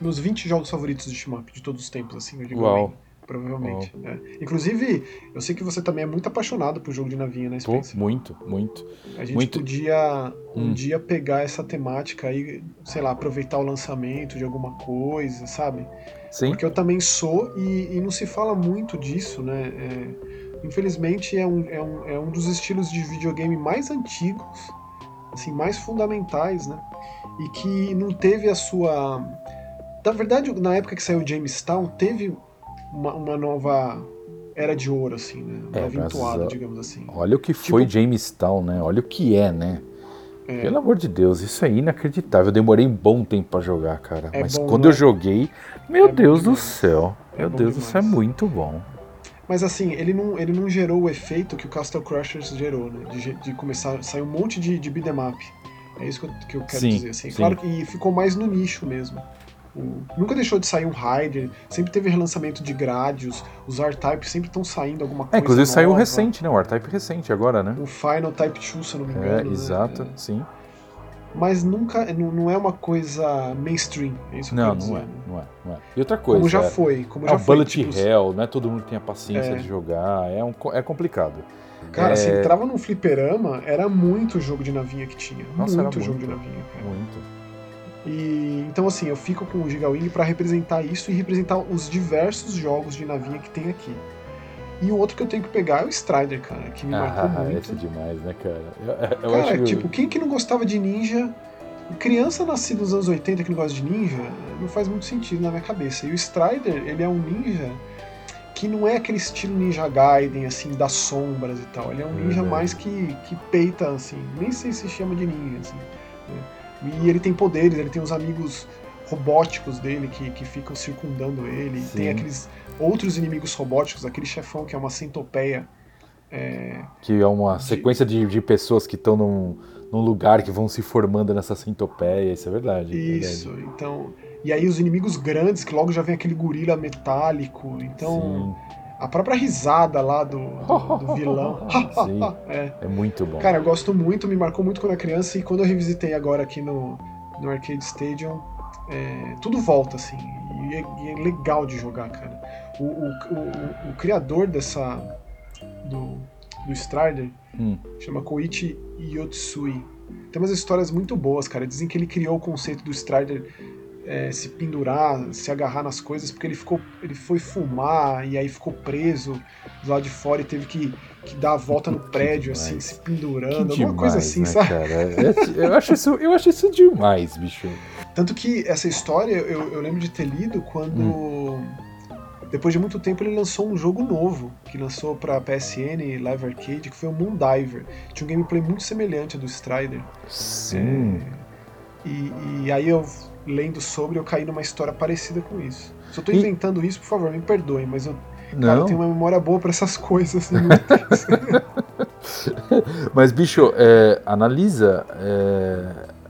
meus 20 jogos favoritos de shmup de todos os tempos, assim, eu digo Uau. Bem, provavelmente. É. Inclusive, eu sei que você também é muito apaixonado por jogo de navinha, né, Spencer? Pô, muito, muito. A gente muito. podia um hum. dia pegar essa temática aí, sei lá, aproveitar o lançamento de alguma coisa, sabe? Sim. Porque eu também sou e, e não se fala muito disso, né? É, infelizmente é um, é, um, é um dos estilos de videogame mais antigos, assim, mais fundamentais, né? E que não teve a sua. Na verdade, na época que saiu Jamestown, teve uma, uma nova era de ouro, assim, né? Uma é, digamos assim. Olha o que tipo... foi Jamestown, né? Olha o que é, né? É. Pelo amor de Deus, isso é inacreditável. Eu demorei um bom tempo para jogar, cara. É Mas bom, quando né? eu joguei, meu é Deus do céu. É meu Deus, demais. isso é muito bom. Mas assim, ele não, ele não gerou o efeito que o Castle Crushers gerou, né? De, de começar a sair um monte de, de beat'em up. É isso que eu, que eu quero sim, dizer. Assim. Claro que ficou mais no nicho mesmo. O, nunca deixou de sair um Rider, sempre teve relançamento de Gradius, os R-Type sempre estão saindo alguma é, coisa. É, inclusive nova. saiu recente, né? O R-Type recente agora, né? O Final Type 2, se eu não me engano. É, né? exato, é. sim mas nunca não é uma coisa mainstream. É isso que não, eu não dizer, é, não é, não é. E outra coisa. Como já é, foi, como é já foi. Bullet tipo, Hell, não é todo mundo que tem a paciência é. de jogar, é, um, é complicado. Cara, é... se entrava num fliperama, era muito jogo de navinha que tinha. Nossa, muito, muito jogo de navinha, cara. Muito. E então assim, eu fico com o Giga Wing para representar isso e representar os diversos jogos de navinha que tem aqui. E o outro que eu tenho que pegar é o Strider, cara, que me ah, marcou muito. Esse é demais, né, cara? Eu, eu cara, tipo, quem que não gostava de ninja criança nascida nos anos 80 que não gosta de ninja, não faz muito sentido na minha cabeça. E o Strider, ele é um ninja que não é aquele estilo Ninja Gaiden, assim, das sombras e tal. Ele é um ninja uhum. mais que, que peita, assim. Nem sei se chama de ninja, assim. Né? E ele tem poderes, ele tem os amigos robóticos dele que, que ficam circundando ele. Sim. Tem aqueles outros inimigos robóticos, aquele chefão que é uma centopeia. É, que é uma de... sequência de, de pessoas que estão num num lugar que vão se formando nessa centopeia, isso é verdade. É isso, verdade. então. E aí os inimigos grandes, que logo já vem aquele gorila metálico, então. Sim. A própria risada lá do, do, do vilão. Sim, é. é muito bom. Cara, eu gosto muito, me marcou muito quando era criança e quando eu revisitei agora aqui no, no Arcade Stadium, é, tudo volta, assim. E é, e é, legal de jogar, cara. O, o, o, o criador dessa. do, do Strider hum. chama Koichi Yotsui. Tem umas histórias muito boas, cara. Dizem que ele criou o conceito do Strider é, se pendurar, se agarrar nas coisas, porque ele ficou, ele foi fumar e aí ficou preso do lado de fora e teve que, que dar a volta no prédio, assim, se pendurando, alguma coisa assim, né, sabe? Cara? Eu, acho isso, eu acho isso demais, bicho. Tanto que essa história eu, eu lembro de ter lido quando. Hum depois de muito tempo ele lançou um jogo novo, que lançou para PSN Live Arcade, que foi o Moondiver. Tinha um gameplay muito semelhante ao do Strider. Sim. É, e, e, aí eu, lendo sobre, eu caí numa história parecida com isso. Se eu tô inventando e... isso, por favor, me perdoem, mas eu, cara, eu tenho uma memória boa para essas coisas. Assim, mas, bicho, é, analisa. É,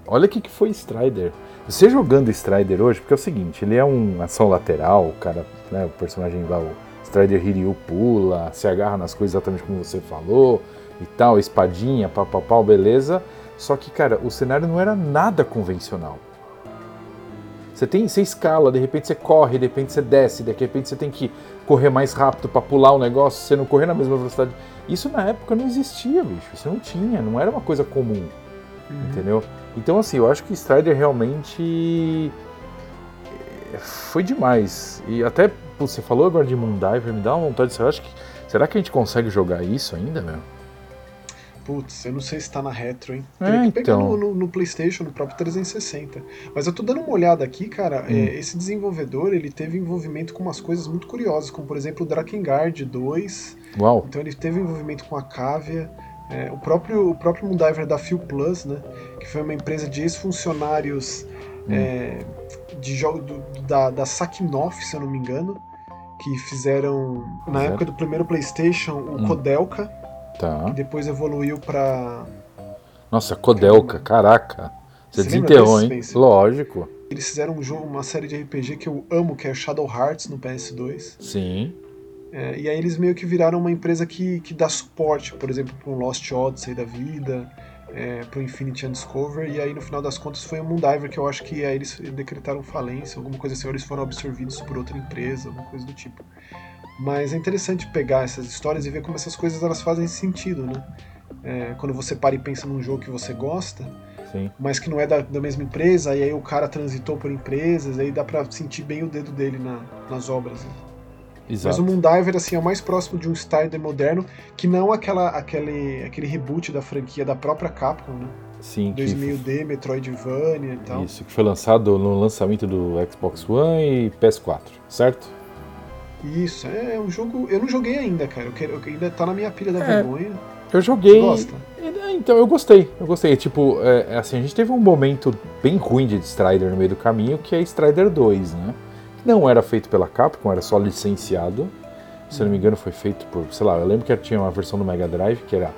olha o que, que foi Strider. Você jogando Strider hoje, porque é o seguinte, ele é uma ação lateral, o cara, né, o personagem lá, o Strider Hiryu pula, se agarra nas coisas exatamente como você falou e tal, espadinha, pau, pau, pau, beleza. Só que, cara, o cenário não era nada convencional. Você tem, você escala, de repente você corre, de repente você desce, de repente você tem que correr mais rápido para pular o negócio, você não correr na mesma velocidade. Isso na época não existia, bicho. Isso não tinha, não era uma coisa comum. Uhum. Entendeu? Então, assim, eu acho que Strider realmente eh, foi demais. E até você falou agora de Moondiver, me dá uma vontade de será que será que a gente consegue jogar isso ainda, meu? Putz, eu não sei se tá na retro, hein? É, Teria que pegar então. no, no, no, PlayStation, no próprio 360. Mas eu tô dando uma olhada aqui, cara. Hum. É, esse desenvolvedor ele teve envolvimento com umas coisas muito curiosas, como por exemplo o Drakengard 2. Uau. Então ele teve envolvimento com a Cavia. É, o próprio o próprio Moondiver da Fuel Plus, né, que foi uma empresa de ex-funcionários hum. é, de jogo do, da, da Sakinoff, se eu não me engano, que fizeram na época do primeiro PlayStation o hum. Kodelka, tá. que depois evoluiu para Nossa, Kodelka, caraca. Você, Você desenterrou, hein? Lógico. Eles fizeram um jogo, uma série de RPG que eu amo, que é Shadow Hearts no PS2. Sim. É, e aí eles meio que viraram uma empresa que, que dá suporte, por exemplo, para um Lost Odyssey da vida, é, para o Infinity Undiscover, e aí no final das contas foi o Moondiver que eu acho que aí eles decretaram falência, alguma coisa assim, ou eles foram absorvidos por outra empresa, alguma coisa do tipo. Mas é interessante pegar essas histórias e ver como essas coisas elas fazem sentido, né? É, quando você para e pensa num jogo que você gosta, Sim. mas que não é da, da, mesma empresa, e aí o cara transitou por empresas, aí dá pra sentir bem o dedo dele na, nas obras. Né? Exato. Mas o Moondiver assim, é o mais próximo de um Strider moderno, que não aquela, aquele, aquele reboot da franquia da própria Capcom, né? Sim, 2000D, Metroidvania e tal. Isso, que foi lançado no lançamento do Xbox One e PS4, certo? Isso, é um jogo. Eu não joguei ainda, cara. Eu, quero, eu ainda tá na minha pilha da é, vergonha. Eu joguei. Gosta? É, então, eu gostei. Eu gostei. Tipo, é, assim, a gente teve um momento bem ruim de Strider no meio do caminho, que é Strider 2, né? Não era feito pela Capcom, era só licenciado. Se não me engano, foi feito por, sei lá, eu lembro que tinha uma versão do Mega Drive que era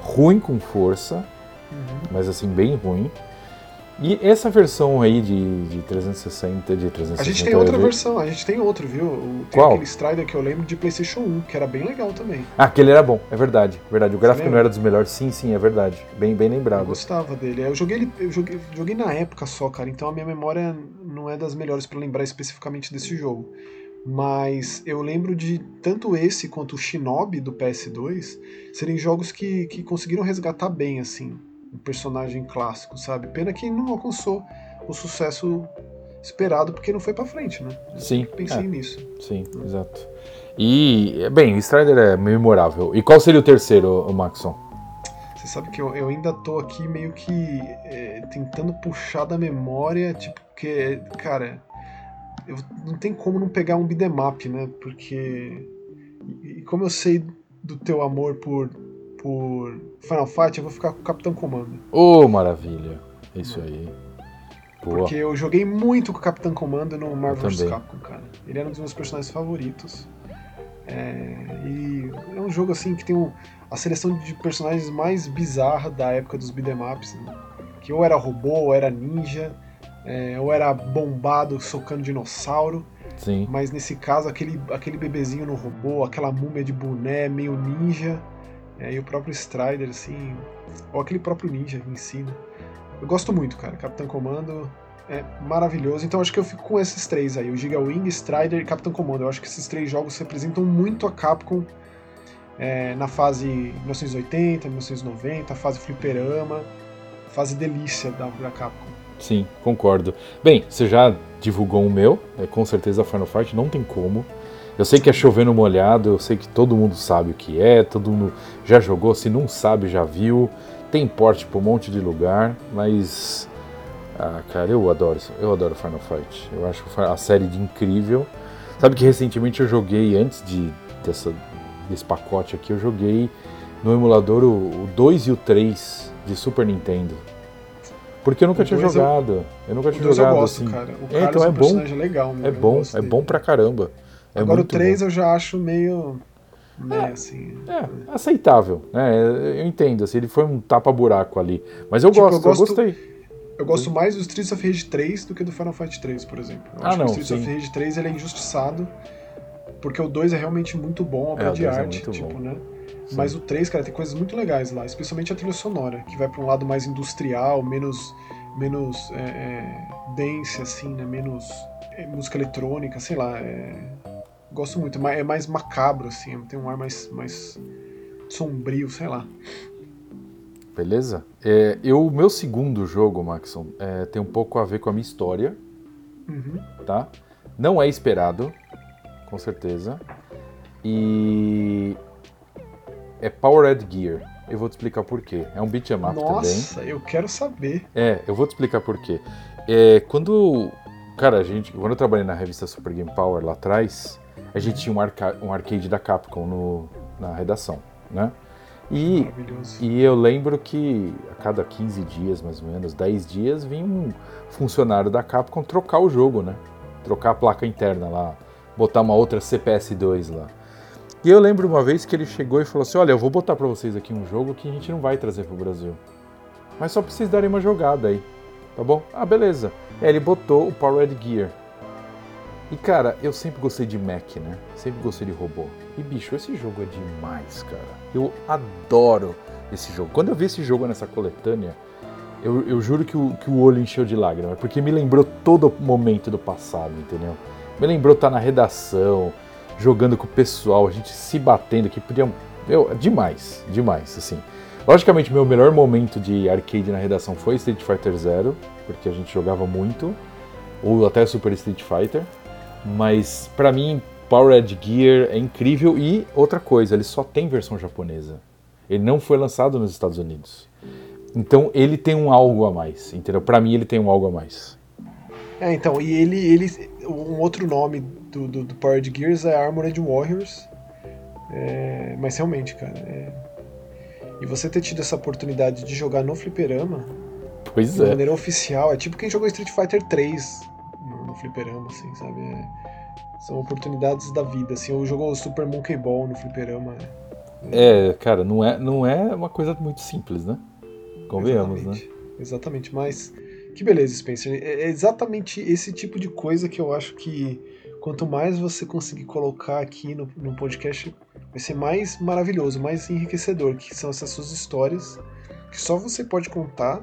ruim com força, uhum. mas assim, bem ruim. E essa versão aí de, de 360, de 360. A gente tem outra versão, a gente tem outro, viu? Tem Qual? aquele Strider que eu lembro de PlayStation 1, que era bem legal também. Ah, aquele era bom, é verdade, verdade. O gráfico não era dos melhores, sim, sim, é verdade. Bem, bem lembrado. Eu gostava dele. Eu joguei ele, eu joguei, joguei na época só, cara, então a minha memória não é das melhores para lembrar especificamente desse jogo. Mas eu lembro de tanto esse quanto o Shinobi do PS2 serem jogos que, que conseguiram resgatar bem, assim, um personagem clássico, sabe? Pena que não alcançou o sucesso esperado porque não foi para frente, né? Sim. Pensei é. nisso. Sim, exato. E, bem, o Strider é memorável. E qual seria o terceiro, o Maxon? Você sabe que eu, eu ainda tô aqui meio que é, tentando puxar da memória, tipo, porque, cara, eu, não tem como não pegar um bidemap, né? Porque. E, e como eu sei do teu amor por por Final Fight, eu vou ficar com o Capitão Comando. Oh, maravilha. Isso aí. Boa. Porque eu joguei muito com o Capitão Comando no Marvel vs Capcom, cara. Ele era um dos meus personagens favoritos. É, e é um jogo assim que tem um, a seleção de personagens mais bizarra da época dos beatemaps, né? que ou era robô, ou era ninja, é, ou era bombado socando dinossauro. Sim. Mas nesse caso, aquele, aquele bebezinho no robô, aquela múmia de boné meio ninja. É, e o próprio Strider, assim, ou aquele próprio Ninja em si, né? Eu gosto muito, cara. Capitão Comando é maravilhoso. Então acho que eu fico com esses três aí: o Giga Wing, Strider e Capitão Comando. Eu acho que esses três jogos representam muito a Capcom é, na fase 1980, 1990, a fase fliperama, fase delícia da, da Capcom. Sim, concordo. Bem, você já divulgou o meu, é, com certeza Final Fight, não tem como. Eu sei que é chovendo molhado, eu sei que todo mundo sabe o que é, todo mundo já jogou, se não sabe, já viu. Tem porte para um monte de lugar, mas. Ah, cara, eu adoro Eu adoro Final Fight. Eu acho a série de incrível. Sabe que recentemente eu joguei, antes de, dessa, desse pacote aqui, eu joguei no emulador o, o 2 e o 3 de Super Nintendo. Porque eu nunca o tinha jogado. Eu, eu nunca tinha jogado eu gosto, assim. Cara. O é, então é, é um bom. Legal, é bom, é bom pra caramba. É Agora o 3 bom. eu já acho meio. Né, é, assim, é, aceitável, né? Eu entendo, assim, ele foi um tapa-buraco ali. Mas eu, tipo, gosto, eu gosto, eu gostei. Eu gosto mais do Streets of Rage 3 do que do Final Fight 3, por exemplo. Eu ah, acho não, que o Streets sim. of Rage 3 ele é injustiçado, porque o 2 é realmente muito bom, obra é, de é arte, tipo, bom. né? Sim. Mas o 3, cara, tem coisas muito legais lá, especialmente a trilha sonora, que vai para um lado mais industrial, menos, menos é, é, dance, assim, né? Menos é, música eletrônica, sei lá. É... Gosto muito, é mais macabro, assim, tem um ar mais, mais sombrio, sei lá. Beleza? É, eu, meu segundo jogo, Maxon, é, tem um pouco a ver com a minha história, uhum. tá? Não é esperado, com certeza. E é Powered Gear. Eu vou te explicar por quê. É um beat'em up também. Nossa, eu quero saber. É, eu vou te explicar por quê. É, quando, cara, a gente, quando eu trabalhei na revista Super Game Power lá atrás, a gente tinha um, arca um arcade da Capcom no, na redação, né? E, e eu lembro que a cada 15 dias, mais ou menos, 10 dias, vinha um funcionário da Capcom trocar o jogo, né? Trocar a placa interna lá, botar uma outra CPS2 lá. E eu lembro uma vez que ele chegou e falou assim: Olha, eu vou botar para vocês aqui um jogo que a gente não vai trazer pro Brasil. Mas só pra vocês darem uma jogada aí. Tá bom? Ah, beleza. Aí ele botou o Powered Gear. E cara, eu sempre gostei de Mac, né? Sempre gostei de robô. E bicho, esse jogo é demais, cara. Eu adoro esse jogo. Quando eu vi esse jogo nessa coletânea, eu, eu juro que o, que o olho encheu de lágrimas, porque me lembrou todo momento do passado, entendeu? Me lembrou estar na redação, jogando com o pessoal, a gente se batendo, que podia. Meu, demais, demais, assim. Logicamente, meu melhor momento de arcade na redação foi Street Fighter Zero, porque a gente jogava muito, ou até Super Street Fighter. Mas para mim, Powered Gear é incrível e outra coisa, ele só tem versão japonesa. Ele não foi lançado nos Estados Unidos. Então ele tem um algo a mais, entendeu? Para mim ele tem um algo a mais. É, então, e ele, ele um outro nome do, do, do Powered Gears é Armored Warriors. É, mas realmente, cara, é... e você ter tido essa oportunidade de jogar no fliperama, pois de é. maneira oficial, é tipo quem jogou Street Fighter 3 no, fliperama, assim, sabe? É... São oportunidades da vida, assim. Ou jogou Super Monkey Ball no fliperama. É, cara, não é, não é uma coisa muito simples, né? Convenhamos, exatamente, né? Exatamente, mas que beleza, Spencer. É exatamente esse tipo de coisa que eu acho que quanto mais você conseguir colocar aqui no, no podcast, vai ser mais maravilhoso, mais enriquecedor, que são essas suas histórias que só você pode contar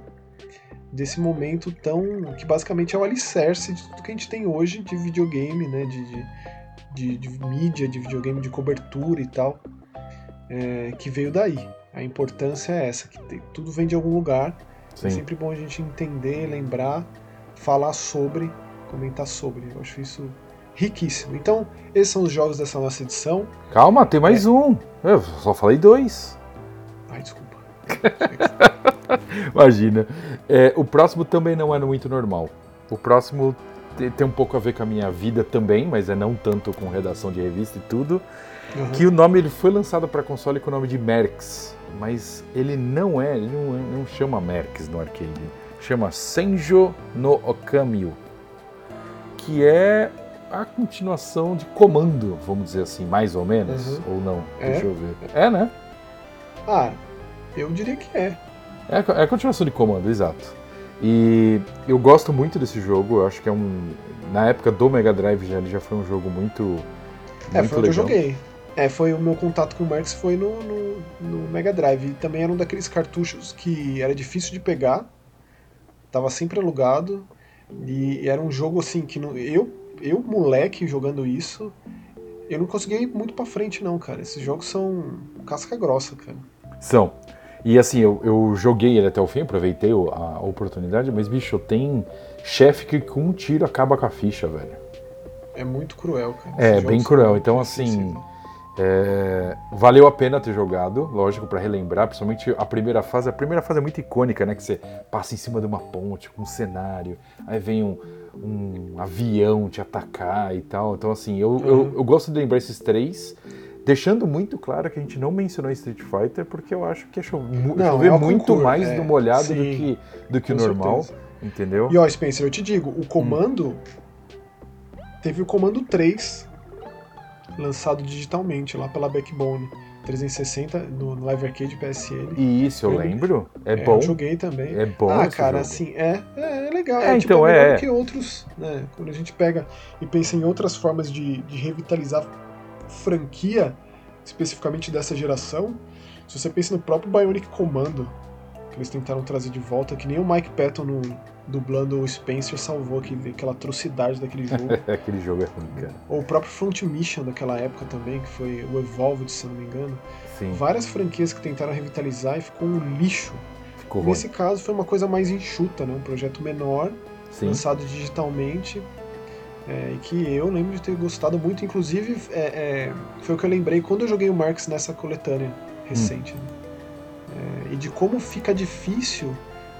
desse momento tão. que basicamente é o alicerce de tudo que a gente tem hoje de videogame, né? De, de, de, de mídia, de videogame, de cobertura e tal, é, que veio daí. A importância é essa, que tem, tudo vem de algum lugar. Sim. É sempre bom a gente entender, lembrar, falar sobre, comentar sobre. Eu acho isso riquíssimo. Então, esses são os jogos dessa nossa edição. Calma, tem mais é. um. Eu só falei dois. Ai, desculpa. Imagina. É, o próximo também não é muito normal. O próximo tem um pouco a ver com a minha vida também, mas é não tanto com redação de revista e tudo. Uhum. Que o nome ele foi lançado para console com o nome de Mercs, mas ele não é, ele não, não chama Mercs no arcade, chama Senjo no Okamio, que é a continuação de Comando, vamos dizer assim, mais ou menos, uhum. ou não? É? Deixa eu ver. É, né? Ah, eu diria que é. É, é a continuação de Comando, exato. E eu gosto muito desse jogo, eu acho que é um. Na época do Mega Drive já, ele já foi um jogo muito. muito é, foi legal. eu joguei. É, foi o meu contato com o Marx foi no, no, no, Mega Drive. E também era um daqueles cartuchos que era difícil de pegar, tava sempre alugado. E era um jogo assim que não, eu, eu, moleque, jogando isso, eu não conseguia ir muito pra frente, não, cara. Esses jogos são casca grossa, cara. São. E assim, eu, eu joguei ele até o fim, aproveitei a oportunidade, mas bicho, tem chefe que com um tiro acaba com a ficha, velho. É muito cruel, cara. É, bem cruel. Então, assim, É, valeu a pena ter jogado, lógico, para relembrar, principalmente a primeira fase. A primeira fase é muito icônica, né? Que você passa em cima de uma ponte com um cenário, aí vem um, um avião te atacar e tal. Então, assim, eu, uhum. eu, eu, gosto de lembrar esses três, deixando muito claro que a gente não mencionou Street Fighter, porque eu acho que é chove, não, chover é muito concurso, mais é, do molhado sim, do que, do que o normal. Certeza. Entendeu? E ó, Spencer, eu te digo, o comando. Hum. Teve o comando 3 lançado digitalmente lá pela Backbone. 360 no, Live Arcade PSN. Isso, eu, eu lembro. É, é, bom. Eu joguei também. É bom. Ah, cara, jogo. assim, é, é, é legal. É, é tipo, então é. melhor que outros, né? Quando a gente pega e pensa em outras formas de, de revitalizar franquia, especificamente dessa geração, se você pensa no próprio Bionic Commando, que eles tentaram trazer de volta, que nem o Mike Patton no, dublando o Spencer salvou aquele, aquela atrocidade daquele jogo. aquele jogo é ruim, cara. Ou o próprio Front Mission daquela época também, que foi o Evolved, se não me engano. Sim. Várias franquias que tentaram revitalizar e ficou um lixo. Ficou Nesse ruim. caso foi uma coisa mais enxuta, né? Um projeto menor, Sim. lançado digitalmente. É, e que eu lembro de ter gostado muito. Inclusive, é, é, foi o que eu lembrei quando eu joguei o Marx nessa coletânea recente. Hum. Né? É, e de como fica difícil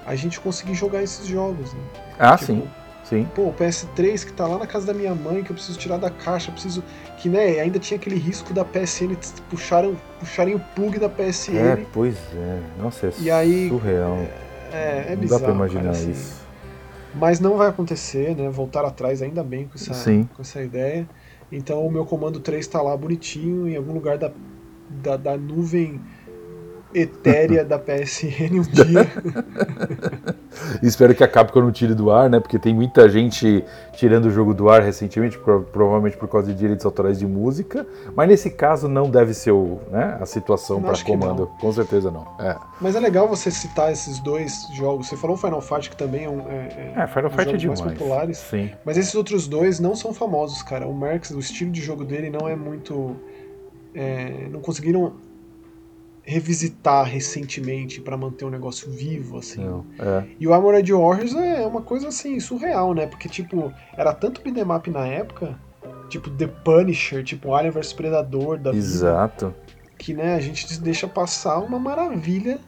a gente conseguir jogar esses jogos, né? Ah, tipo, sim. Sim. Pô, o PS3 que tá lá na casa da minha mãe, que eu preciso tirar da caixa, preciso. Que, né, ainda tinha aquele risco da PSN puxarem, puxarem o plug da PSN. É, pois é. Nossa, é e aí, surreal. É, é, não bizarro. Dá pra imaginar cara, assim. Mas não vai acontecer, né? Voltar atrás ainda bem com essa, Sim. com essa ideia. Então o meu comando 3 tá lá bonitinho, em algum lugar da, da, da nuvem etérea da PSN um dia. Espero que a Capcom não tire do ar, né? Porque tem muita gente tirando o jogo do ar recentemente, provavelmente por causa de direitos autorais de música. Mas nesse caso não deve ser o, né, a situação para comando. Com certeza não. É. Mas é legal você citar esses dois jogos. Você falou Final Fight, que também é um. É, é, é Final um Fight é demais. mais populares. Sim. Mas esses outros dois não são famosos, cara. O Marx, o estilo de jogo dele não é muito. É, não conseguiram revisitar recentemente para manter o um negócio vivo, assim. Não, é. E o Armored Warriors é uma coisa assim, surreal, né? Porque, tipo, era tanto beat'em na época, tipo The Punisher, tipo Alien vs Predador da Exato. Vida, que, né, a gente deixa passar uma maravilha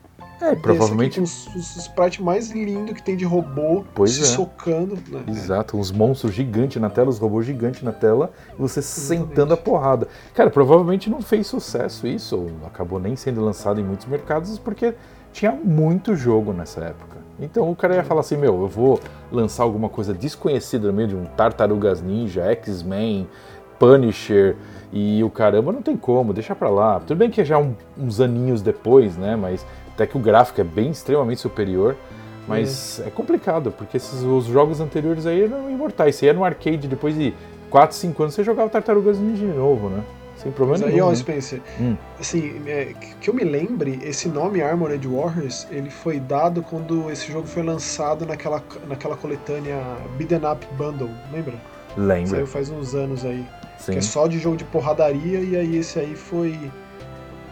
é, provavelmente. Com os, os sprites mais lindos que tem de robô pois se é. socando. Né? Exato, uns monstros gigantes na tela, os robôs gigantes na tela, e você Exatamente. sentando a porrada. Cara, provavelmente não fez sucesso isso, ou acabou nem sendo lançado em muitos mercados, porque tinha muito jogo nessa época. Então o cara ia falar assim: meu, eu vou lançar alguma coisa desconhecida no meio de um Tartarugas Ninja, X-Men, Punisher e o caramba, não tem como, deixa pra lá. Tudo bem que é já um, uns aninhos depois, né? Mas até que o gráfico é bem extremamente superior. Mas é, é complicado, porque esses, os jogos anteriores aí eram imortais. Você ia no arcade depois de 4, 5 anos, você jogava Tartarugas Ninja de novo, né? Sem problema Mas nenhum. Aí, ó, né? Spencer, hum. assim, é, que eu me lembre, esse nome Armored Warriors, ele foi dado quando esse jogo foi lançado naquela, naquela coletânea Beaten Up Bundle, lembra? Lembro. Saiu faz uns anos aí. Sim. Que é só de jogo de porradaria, e aí esse aí foi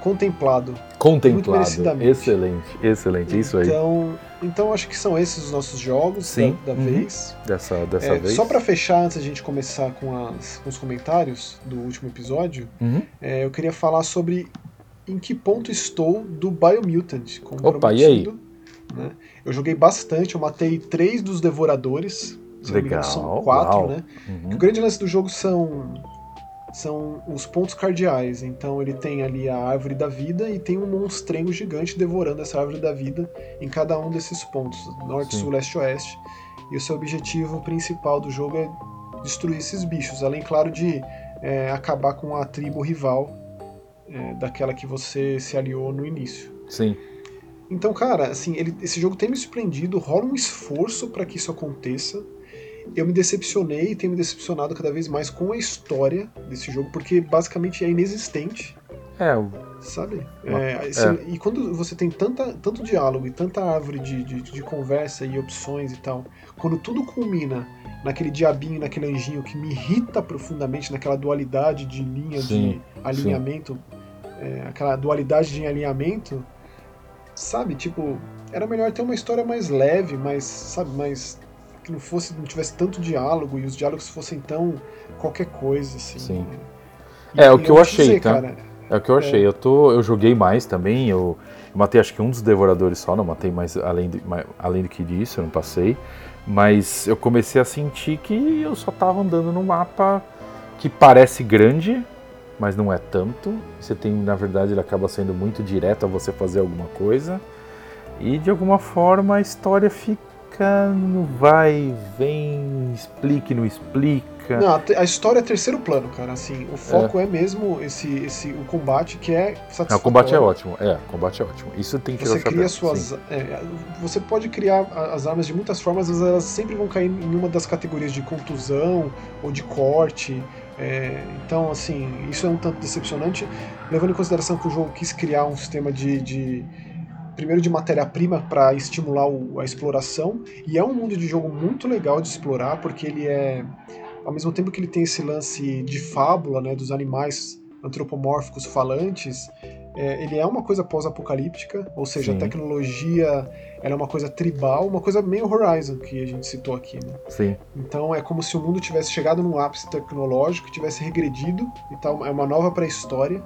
contemplado. Contemplado. Excelente, excelente, isso aí. Então, então acho que são esses os nossos jogos Sim. da, da uhum. vez. Dessa, dessa é, vez. Só para fechar, antes da gente começar com, as, com os comentários do último episódio, uhum. é, eu queria falar sobre em que ponto estou do Biomutant. Como Opa, e aí? Né? Eu joguei bastante, eu matei três dos devoradores. Legal. são quatro, Uau. né? Uhum. O grande lance do jogo são são os pontos cardeais. Então ele tem ali a árvore da vida e tem um monstrengo gigante devorando essa árvore da vida em cada um desses pontos, norte, Sim. sul, leste, oeste. E o seu objetivo principal do jogo é destruir esses bichos, além, claro, de é, acabar com a tribo rival é, daquela que você se aliou no início. Sim. Então, cara, assim, ele, esse jogo tem me surpreendido, rola um esforço para que isso aconteça eu me decepcionei e tenho me decepcionado cada vez mais com a história desse jogo, porque basicamente é inexistente. É, sabe? É, esse, é. E quando você tem tanta, tanto diálogo e tanta árvore de, de, de, conversa e opções e tal, quando tudo culmina naquele diabinho, naquele anjinho que me irrita profundamente, naquela dualidade de linha sim, de alinhamento, é, aquela dualidade de alinhamento, sabe? Tipo, era melhor ter uma história mais leve, mais, sabe, mais que não fosse não tivesse tanto diálogo e os diálogos fossem tão qualquer coisa assim. Sim. É, é o que eu achei, dizer, tá? Cara, é o que eu achei. É. Eu, tô, eu joguei mais também, eu, eu, matei acho que um dos devoradores só, não matei mais além, de, mais, além do que disso, eu não passei. Mas eu comecei a sentir que eu só tava andando no mapa que parece grande, mas não é tanto. Você tem, na verdade, ele acaba sendo muito direto a você fazer alguma coisa. E de alguma forma a história fica no vai, vem, explique, não explica. Não, a história é terceiro plano, cara. Assim, o foco é, é mesmo esse, esse, o combate que é satisfatório. Não, o combate é ótimo. É, o combate é ótimo. Isso tem que Você cria suas. É, você pode criar as armas de muitas formas, mas elas sempre vão cair em uma das categorias de contusão ou de corte. É, então, assim, isso é um tanto decepcionante, levando em consideração que o jogo quis criar um sistema de, de primeiro de matéria-prima para estimular o, a exploração, e é um mundo de jogo muito legal de explorar, porque ele é, ao mesmo tempo que ele tem esse lance de fábula, né, dos animais antropomórficos falantes, é, ele é uma coisa pós-apocalíptica, ou seja, Sim. a tecnologia ela é uma coisa tribal, uma coisa meio Horizon que a gente citou aqui. Né? Sim. Então é como se o mundo tivesse chegado num ápice tecnológico, tivesse regredido e tal, é uma nova pré-história.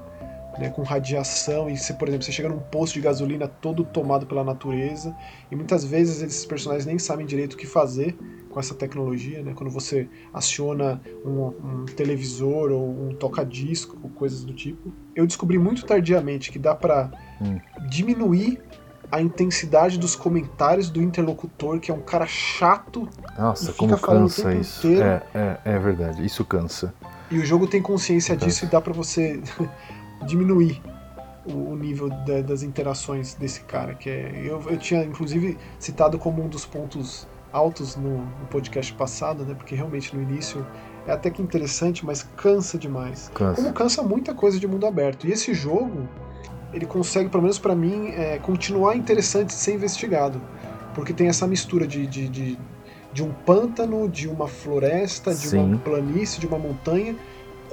Né, com radiação, e você, por exemplo, você chega num posto de gasolina todo tomado pela natureza, e muitas vezes esses personagens nem sabem direito o que fazer, com essa tecnologia, né? Quando você aciona um, um televisor ou um toca-disco, coisas do tipo. Eu descobri muito tardiamente que dá para hum. diminuir a intensidade dos comentários do interlocutor, que é um cara chato. Nossa, como cansa isso. É, é, é, verdade, isso cansa. E o jogo tem consciência disso e dá para você diminuir o, o nível da, das interações desse cara, que é eu, eu tinha inclusive citado como um dos pontos altos no, no, podcast passado, né? Porque realmente no início é até que interessante, mas cansa demais. Cansa. Como cansa muita coisa de mundo aberto. E esse jogo, ele consegue, pelo menos para mim, é, continuar interessante de ser investigado. Porque tem essa mistura de, de, de, de um pântano, de uma floresta, de Sim. uma planície, de uma montanha.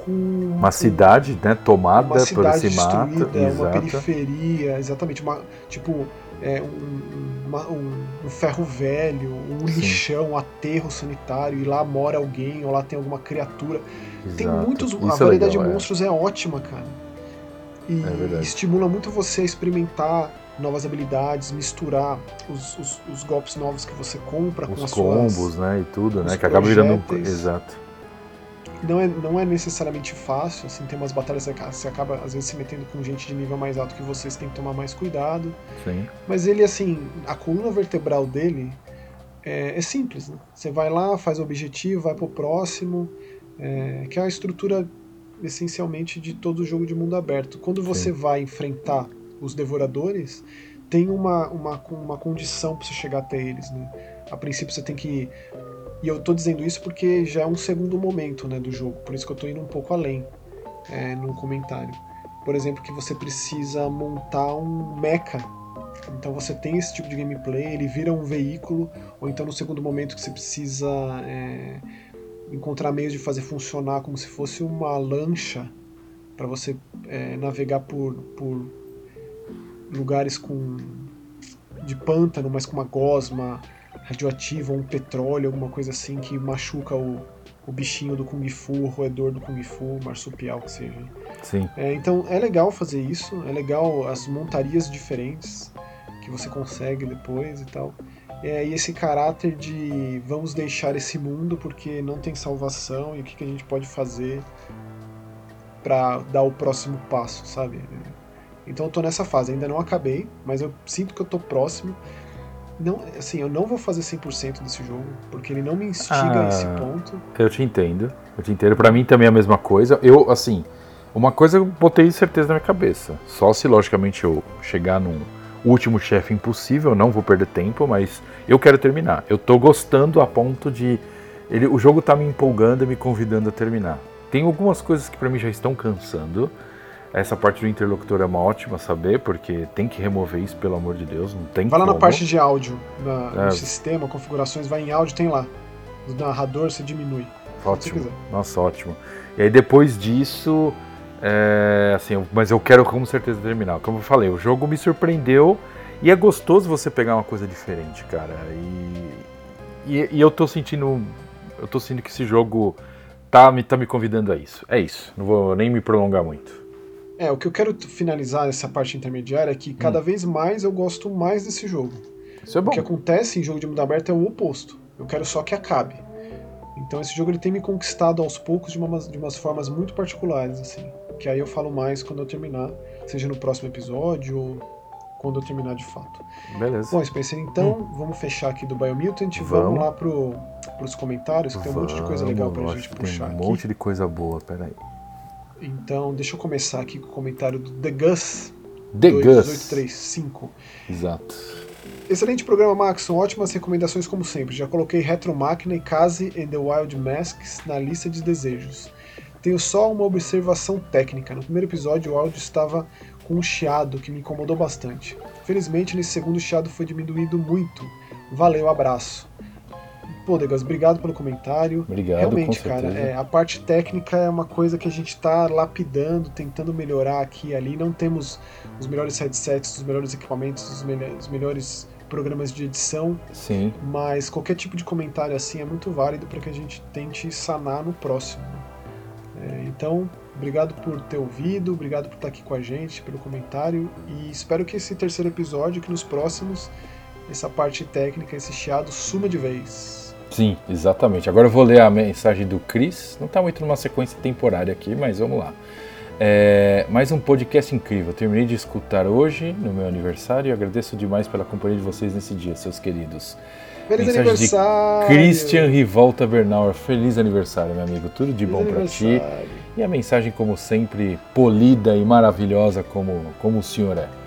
Com, uma cidade, né, tomada uma cidade por esse mato, uma periferia, exatamente, uma, tipo é, um, uma, um, um, ferro velho, um Sim. lixão, um aterro sanitário, e lá mora alguém, ou lá tem alguma criatura. Exato. Tem muitos. Isso a é variedade legal, de é. monstros é. é. ótima, cara. E é estimula muito você a experimentar novas habilidades, misturar os, os, os golpes novos que você compra os com as combos, suas, né, e tudo, né, que acaba virando exato não é, não é necessariamente fácil, assim, tem umas batalhas que você acaba às vezes se metendo com gente de nível mais alto que vocês tem que tomar mais cuidado. Sim. Mas ele, assim, a coluna vertebral dele é, é simples, né? Você vai lá, faz o objetivo, vai pro próximo, é, que é a estrutura essencialmente de todo jogo de mundo aberto. Quando você Sim. vai enfrentar os devoradores, tem uma, uma, uma condição para você chegar até eles, né? A princípio você tem que e eu tô dizendo isso porque já é um segundo momento né, do jogo, por isso que eu tô indo um pouco além é, no comentário. Por exemplo, que você precisa montar um mecha. Então você tem esse tipo de gameplay, ele vira um veículo, ou então no segundo momento que você precisa é, encontrar meios de fazer funcionar como se fosse uma lancha para você é, navegar por, por lugares com de pântano, mas com uma gosma radioativa, um petróleo, alguma coisa assim que machuca o, o bichinho do Kung Fu, o roedor do Kung Fu, o marsupial que seja. Sim. É, então é legal fazer isso, é legal as montarias diferentes que você consegue depois e tal. É, e esse caráter de vamos deixar esse mundo porque não tem salvação e o que, que a gente pode fazer para dar o próximo passo, sabe? Então eu tô nessa fase, ainda não acabei, mas eu sinto que eu tô próximo não, assim, eu não vou fazer 100% desse jogo, porque ele não me instiga ah, a esse ponto. Eu te entendo. Eu te entendo. Para mim também é a mesma coisa. Eu, assim, uma coisa eu botei certeza na minha cabeça. Só se logicamente eu chegar num último chefe impossível, não vou perder tempo, mas eu quero terminar. Eu tô gostando a ponto de ele, o jogo tá me empolgando e me convidando a terminar. Tem algumas coisas que para mim já estão cansando. Essa parte do interlocutor é uma ótima saber, porque tem que remover isso, pelo amor de Deus, não tem Vai lá como. na parte de áudio, na, é. no sistema, configurações, vai em áudio, tem lá. Do narrador você diminui. Ótimo. Nossa, ótimo. E aí depois disso, é, assim, mas eu quero com certeza terminar. Como eu falei, o jogo me surpreendeu e é gostoso você pegar uma coisa diferente, cara. E, e, e eu tô sentindo, eu tô sentindo que esse jogo tá, me, tá me convidando a isso. É isso. Não vou nem me prolongar muito. É, o que eu quero finalizar nessa parte intermediária é que cada hum. vez mais eu gosto mais desse jogo. Isso é bom. O que acontece em jogo de mundo aberto é o oposto. Eu quero só que acabe. Então esse jogo ele tem me conquistado aos poucos de, uma, de umas formas muito particulares, assim. Que aí eu falo mais quando eu terminar, seja no próximo episódio ou quando eu terminar de fato. Beleza. Bom, Spencer, então hum. vamos fechar aqui do Biomutant, vamos, vamos lá pro, pros comentários, que tem um monte de coisa legal pra gente puxar aqui. um monte de coisa boa, peraí. Então, deixa eu começar aqui com o comentário do The Gus. The 2835. Gus. Exato. Excelente programa, Maxon. Ótimas recomendações, como sempre. Já coloquei Retro Máquina e Case and the Wild Masks na lista de desejos. Tenho só uma observação técnica. No primeiro episódio, o áudio estava com um chiado que me incomodou bastante. Felizmente, nesse segundo chiado foi diminuído muito. Valeu, abraço. Pô, Degas, obrigado pelo comentário. Obrigado, Realmente, cara, é, a parte técnica é uma coisa que a gente está lapidando, tentando melhorar aqui e ali. Não temos os melhores headsets, os melhores equipamentos, os, me os melhores programas de edição. Sim. Mas qualquer tipo de comentário assim é muito válido para que a gente tente sanar no próximo. É, então, obrigado por ter ouvido, obrigado por estar aqui com a gente, pelo comentário e espero que esse terceiro episódio, que nos próximos, essa parte técnica, esse chiado suma de vez. Sim, exatamente. Agora eu vou ler a mensagem do Chris. Não está muito numa sequência temporária aqui, mas vamos lá. É, mais um podcast incrível. Terminei de escutar hoje, no meu aniversário, e agradeço demais pela companhia de vocês nesse dia, seus queridos. Feliz Mensagem aniversário! Christian Rivolta Bernauer. Feliz aniversário, meu amigo. Tudo de Feliz bom para ti. E a mensagem, como sempre, polida e maravilhosa, como, como o senhor é.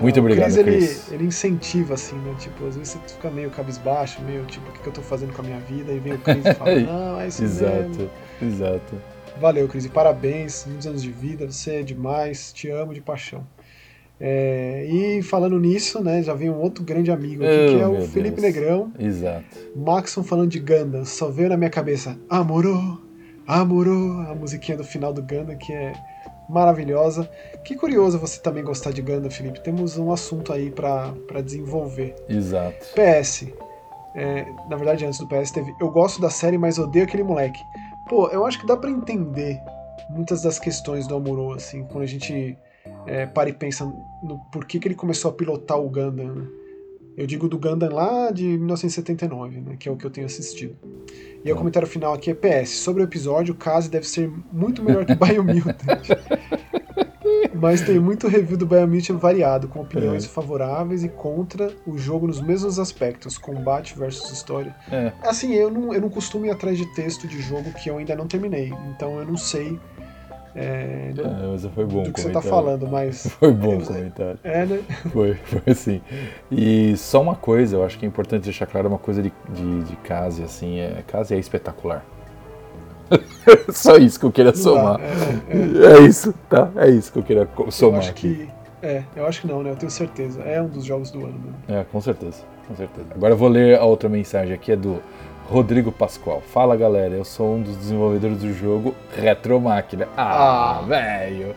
Muito obrigado, Chris, Chris. Ele, ele incentiva, assim, né? Tipo, às vezes você fica meio cabisbaixo, meio tipo, o que, que eu tô fazendo com a minha vida? E vem o Chris e fala, não, é isso exato, mesmo. Exato, Valeu, Cris, e parabéns, muitos anos de vida, você é demais, te amo de paixão. É, e falando nisso, né, já vem um outro grande amigo aqui, oh, que é o Felipe Deus. Negrão. Exato. Maxon falando de Gundam, só veio na minha cabeça, amorou, amorou, a musiquinha do final do Gundam, que é maravilhosa. Que curioso você também gostar de Gundam, Felipe. Temos um assunto aí para desenvolver. Exato. PS. É, na verdade, antes do PS teve. Eu gosto da série, mas odeio aquele moleque. Pô, eu acho que dá para entender muitas das questões do Amuro, assim, quando a gente é, para e pensa no porquê que ele começou a pilotar o Gundam. Né? Eu digo do Gundam lá de 1979, né, que é o que eu tenho assistido. E o comentário final aqui é PS. Sobre o episódio, o Kazi deve ser muito melhor que Biomutant. Mas tem muito review do Biomutant variado, com opiniões é. favoráveis e contra o jogo nos mesmos aspectos, combate versus história. É. Assim, eu não, eu não costumo ir atrás de texto de jogo que eu ainda não terminei, então eu não sei é, é, mas foi bom do que você tá falando, mas. Foi bom o comentário. É, né? Foi, foi assim. E só uma coisa, eu acho que é importante deixar claro uma coisa de, de, de Case, assim, é, Case é espetacular. só isso que eu queria somar. É, é, é, isso, tá? É isso que eu queria somar. Eu aqui. que. É, eu acho que não, né? Eu tenho certeza. É um dos jogos do ano, né? É, com certeza, com certeza. Agora eu vou ler a outra mensagem aqui, é do Rodrigo Pascoal. Fala galera, eu sou um dos desenvolvedores do jogo Retro Máquina. Ah, ah. velho!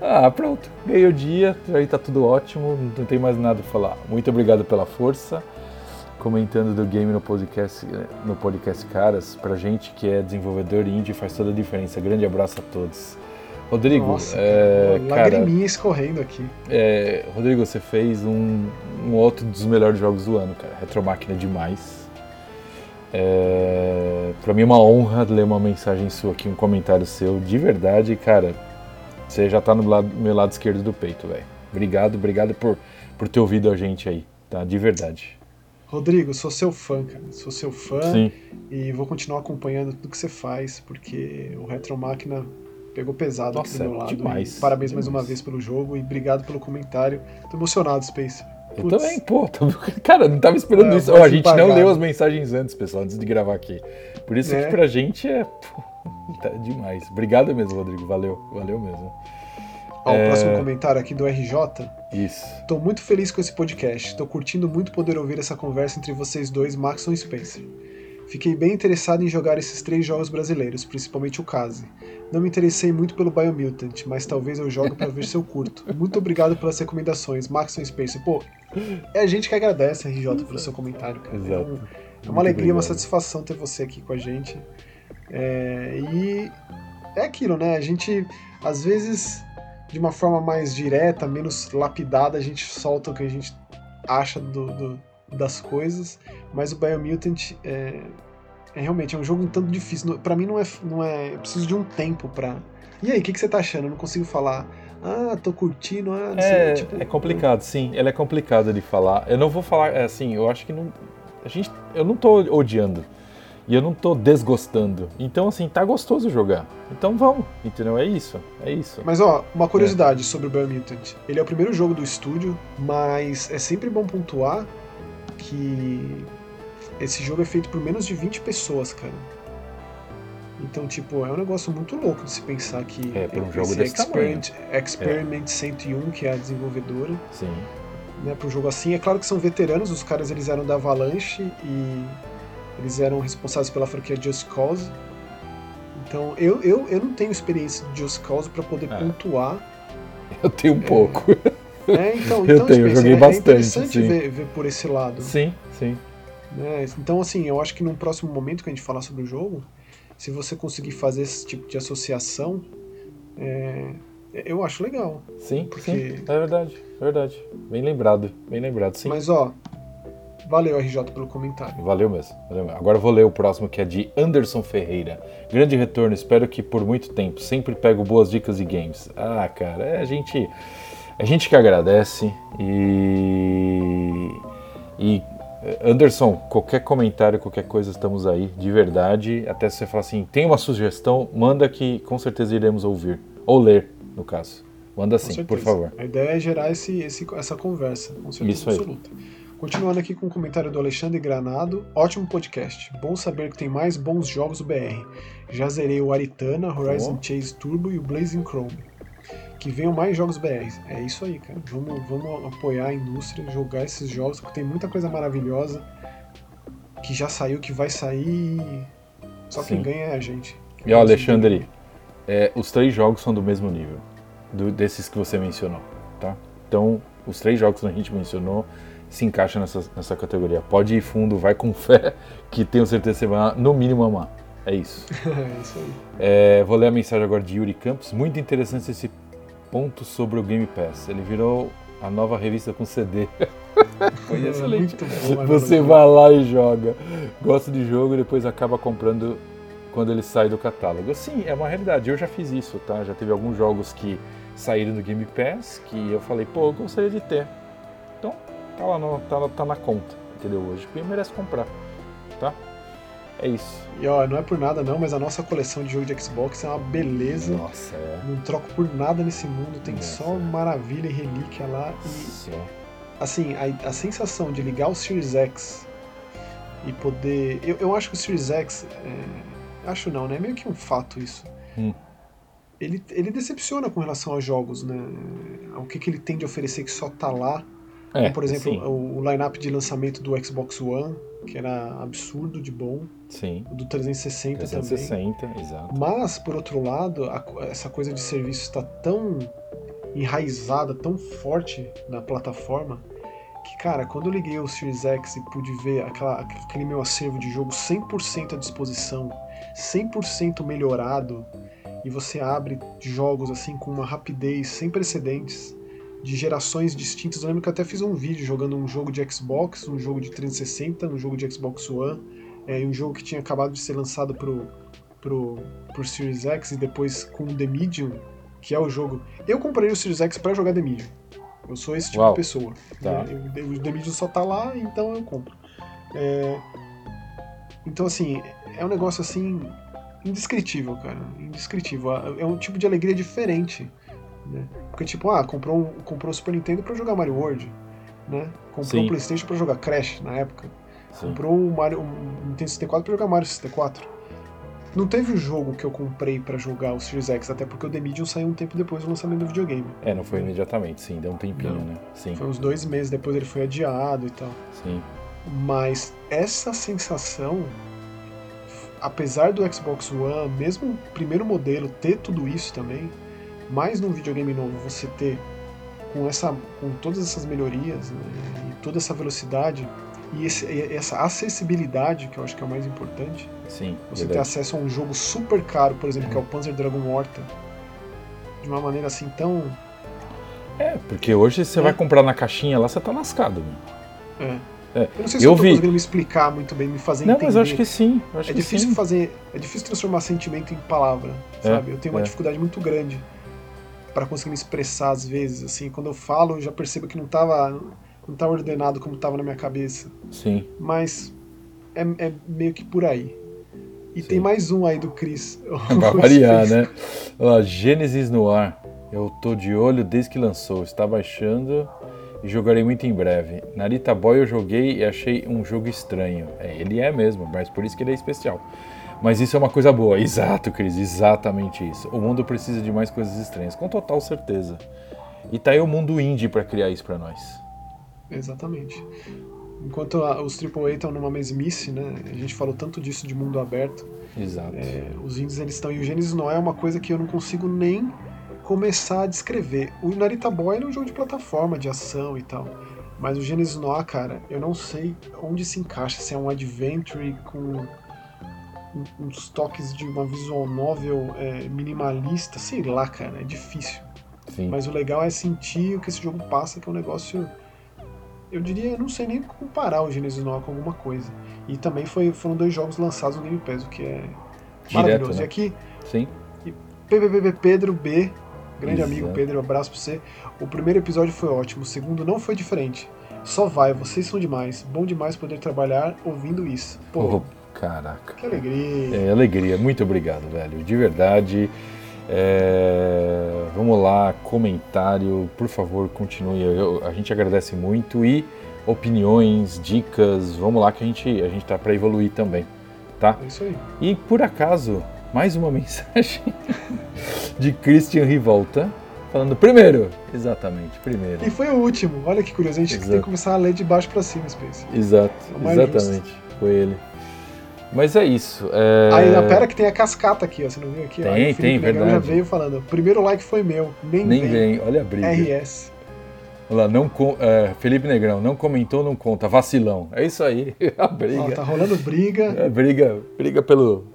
Ah, pronto, ganhei o dia, aí tá tudo ótimo, não tem mais nada pra falar. Muito obrigado pela força. Comentando do game no podcast, no podcast Caras, pra gente que é desenvolvedor indie faz toda a diferença. Grande abraço a todos. Rodrigo, Nossa, é, cara, lagriminha escorrendo aqui. É, Rodrigo, você fez um, um outro dos melhores jogos do ano, cara. Retro Máquina demais é, para mim é uma honra ler uma mensagem sua aqui, um comentário seu, de verdade, cara. Você já tá no lado, meu lado esquerdo do peito, velho. Obrigado, obrigado por, por ter ouvido a gente aí, tá? De verdade. Rodrigo, sou seu fã, cara. Sou seu fã Sim. e vou continuar acompanhando tudo que você faz, porque o Retro Máquina pegou pesado Nossa, aqui do meu lado. Demais, parabéns demais. mais uma vez pelo jogo e obrigado pelo comentário. Tô emocionado, Space. Eu também, pô. Tô... Cara, não tava esperando é, isso. Oh, a gente não leu as mensagens antes, pessoal, antes de gravar aqui. Por isso é. que pra gente é pô, tá demais. Obrigado mesmo, Rodrigo. Valeu, valeu mesmo. Ó, é... O próximo comentário aqui do RJ. Isso. Tô muito feliz com esse podcast. Tô curtindo muito poder ouvir essa conversa entre vocês dois, Maxon e Spencer. Fiquei bem interessado em jogar esses três jogos brasileiros, principalmente o Case. Não me interessei muito pelo Biomutant, mas talvez eu jogue para ver se eu curto. Muito obrigado pelas recomendações, Maxon Space. Pô, é a gente que agradece, RJ, pelo seu comentário, cara. Exato. É, um, é uma alegria, obrigado. uma satisfação ter você aqui com a gente. É, e é aquilo, né? A gente, às vezes, de uma forma mais direta, menos lapidada, a gente solta o que a gente acha do, do das coisas, mas o Biomutant é, é realmente é um jogo um tanto difícil. Para mim não é, não é, eu preciso de um tempo para. E aí, o que, que você tá achando? Eu não consigo falar. Ah, tô curtindo. Ah, é, sei, tipo, é complicado, sim. Ele é complicado de falar. Eu não vou falar é, assim. Eu acho que não. A gente, eu não tô odiando. E eu não tô desgostando. Então, assim, tá gostoso jogar. Então vamos, entendeu? É isso, é isso. Mas, ó, uma curiosidade é. sobre o Biomutant. Ele é o primeiro jogo do estúdio, mas é sempre bom pontuar que esse jogo é feito por menos de 20 pessoas, cara. Então, tipo, é um negócio muito louco de se pensar que é, um jogo desse Experiment, Experiment é. 101, que é a desenvolvedora. Sim. Né, para um jogo assim. É claro que são veteranos, os caras eles eram da Avalanche e eles eram responsáveis pela franquia Just Cause. Então, eu, eu, eu não tenho experiência de Just Cause para poder é. pontuar. Eu tenho um é, pouco. É, então, eu então, tenho, eu joguei é, bastante. É interessante ver, ver, por esse lado. Sim, sim. Né? Então, assim, eu acho que num próximo momento que a gente falar sobre o jogo, se você conseguir fazer esse tipo de associação, é, eu acho legal. Sim, porque... sim, é verdade, é verdade. Bem lembrado, bem lembrado, sim. Mas, ó, valeu, RJ, pelo comentário. Valeu mesmo, valeu mesmo. Agora vou ler o próximo, que é de Anderson Ferreira. Grande retorno, espero que por muito tempo. Sempre pego boas dicas de games. Ah, cara, é a gente... A gente que agradece e... E Anderson, qualquer comentário, qualquer coisa, estamos aí, de verdade. Até se você falar assim, tem uma sugestão, manda que com certeza iremos ouvir. Ou ler, no caso. Manda sim, por favor. A ideia é gerar esse, esse, essa conversa, com certeza Isso absoluta. Aí. Continuando aqui com o comentário do Alexandre Granado. Ótimo podcast. Bom saber que tem mais bons jogos do BR. Já zerei o Aritana, Horizon oh. Chase Turbo e o Blazing Chrome que venham mais jogos BR. É isso aí, cara. Vamos, vamos apoiar a indústria, jogar esses jogos, porque tem muita coisa maravilhosa que já saiu, que vai sair. Só Sim. quem ganha é a gente. E ó, Alexandre, é, os três jogos são do mesmo nível, do, desses que você mencionou, tá? Então, os três jogos que a gente mencionou se encaixam nessa, nessa categoria. Pode ir fundo, vai com fé, que tenho certeza que você vai, no mínimo, amar. É isso. é isso aí. É, vou ler a mensagem agora de Yuri Campos. Muito interessante esse ponto sobre o Game Pass. Ele virou a nova revista com CD. Foi excelente. Bom, Você vai lá e joga. Gosta de jogo e depois acaba comprando quando ele sai do catálogo. Sim, é uma realidade. Eu já fiz isso, tá? Já teve alguns jogos que saíram do Game Pass que eu falei, pô, eu gostaria de ter. Tá lá no, tá, tá na conta, entendeu? Hoje, porque merece comprar, tá? É isso. E ó, não é por nada não, mas a nossa coleção de jogo de Xbox é uma beleza. Nossa, é. Não troco por nada nesse mundo, tem nossa. só maravilha e relíquia lá. E, assim, a, a, sensação de ligar o Series X e poder. Eu, eu acho que o Series X. É... Acho não, né? É meio que um fato isso. Hum. Ele, ele decepciona com relação aos jogos, né? O que, que ele tem de oferecer que só tá lá. É, por exemplo, sim. o, o line-up de lançamento do Xbox One que era absurdo de bom. Sim. O do 360, 360 também. exato. Mas, por outro lado, a, essa coisa de serviço está tão enraizada, tão forte na plataforma, que, cara, quando eu liguei o Series X e pude ver aquela, aquele meu acervo de jogo 100% à disposição, 100% melhorado, e você abre jogos assim com uma rapidez sem precedentes, de gerações distintas. Eu lembro que eu até fiz um vídeo jogando um jogo de Xbox, um jogo de 360, um jogo de Xbox One, é, um jogo que tinha acabado de ser lançado pro, pro, pro Series X e depois com o The Medium, que é o jogo. Eu comprei o Series X para jogar The Medium. Eu sou esse tipo Uau. de pessoa. Tá. O The Medium só tá lá, então eu compro. É... Então, assim, é um negócio assim indescritível, cara. Indescritível. É um tipo de alegria diferente né? Porque, tipo, ah, comprou, comprou o Super Nintendo para jogar Mario World, né? Comprou Sim. um PlayStation para jogar Crash na época. Sim. Comprou um, Mario, um Nintendo 64 para jogar Mario 64. Não teve o jogo que eu comprei para jogar o Series X, até porque o The Medium saiu um tempo depois do lançamento do videogame. É, não foi imediatamente, sim, deu um tempinho, não. né? Sim. Foi uns dois meses depois ele foi adiado e tal. Sim. Mas essa sensação, apesar do Xbox One, mesmo o primeiro modelo ter tudo isso também, mais num videogame novo você ter com essa com todas essas melhorias né, e toda essa velocidade E esse, essa acessibilidade, que eu acho que é o mais importante. Sim. Você verdade. ter acesso a um jogo super caro, por exemplo, que é o Panzer Dragon Horta, de uma maneira assim tão. É, porque hoje você É. vai comprar na caixinha lá, você tá lascado. Meu. É. É. Eu não sei se Eu eu, tô vi. conseguindo me explicar muito bem, me fazer Não, entender. mas eu acho que sim. acho é que difícil sim. fazer, é difícil transformar sentimento em palavra, sabe? eu tenho uma é. dificuldade muito grande para conseguir me expressar às vezes, assim, quando eu falo, eu já percebo que não tava não tá ordenado como tava na minha cabeça, Sim. mas é, é meio que por aí. E Sim. tem mais um aí do Chris. Pra variar, né? Olha lá, Gênesis no ar. Eu tô de olho desde que lançou. Está baixando e jogarei muito em breve. Narita Boy eu joguei e achei um jogo estranho. É, ele é mesmo, mas por isso que ele é especial. Mas isso é uma coisa boa. Exato, Cris, exatamente isso. O mundo precisa de mais coisas estranhas, com total certeza. E tá aí o mundo indie pra criar isso pra nós. Exatamente. Enquanto a- os AAA estão numa mesmice, né? A gente falou tanto disso de mundo aberto. Exato. É, os indies eles estão. E o Genesis Noir é uma coisa que eu não consigo nem começar a descrever. O Narita Boy é um jogo de plataforma, de ação e tal. Mas o Genesis Noir, cara, eu não sei onde se encaixa. Se é um adventure com uns toques de uma visual novel é, minimalista, sei lá, cara, é difícil. Sim. Mas o legal é sentir o que esse jogo passa, que é um negócio. Eu diria, eu não sei nem comparar o Genesis Noir com alguma coisa. E também foi, foram dois jogos lançados no Game Pass, o que é maravilhoso. Direto, E né? aqui, Sim. PPP Pedro B, grande Exato. amigo Pedro, um abraço pra você. O primeiro episódio foi ótimo, o segundo não foi diferente. Só vai, vocês são demais. Bom demais poder trabalhar ouvindo isso. Pô, Oh, caraca. que alegria. É, alegria, muito obrigado, velho. De verdade. É, Vamos lá, comentário, por favor, continue. Eu- a gente agradece muito e opiniões, dicas, vamos lá que a gente, a gente tá para evoluir também, tá? É isso aí. E por acaso, mais uma mensagem de Christian Rivolta, falando primeiro, exatamente, primeiro. E foi o último. Olha que curioso, a gente tem Exato. que começar a ler de baixo pra cima, Space. Exato, É exatamente, foi ele. Mas é isso. é- Aí, pera que tem a cascata aqui, ó. Você não viu aqui? ó? Tem, Aí o Felipe tem, verdade. já veio falando. Primeiro like foi meu. Nem, Nem vem. vem, olha a briga. RS. Olha lá, não com- é, Felipe Negrão, não comentou, não conta, vacilão. É isso aí, a Ó, briga. tá rolando briga. É, briga, briga pelo,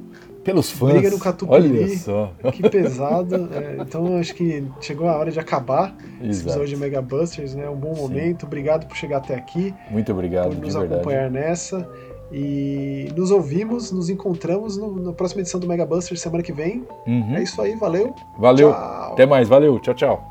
pelos fãs. Briga no Catupiry. Olha só. Que pesado. É, então acho que chegou a hora de acabar esse Exato. episódio de Mega Busters, né? Um bom Sim. momento. Obrigado por chegar até aqui, Muito obrigado, por nos verdade. acompanhar nessa. E nos ouvimos, nos encontramos no- na próxima edição do Mega Busters semana que vem. Uhum. É isso aí, valeu. Valeu. Tchau. Até mais, valeu. Tchau, tchau.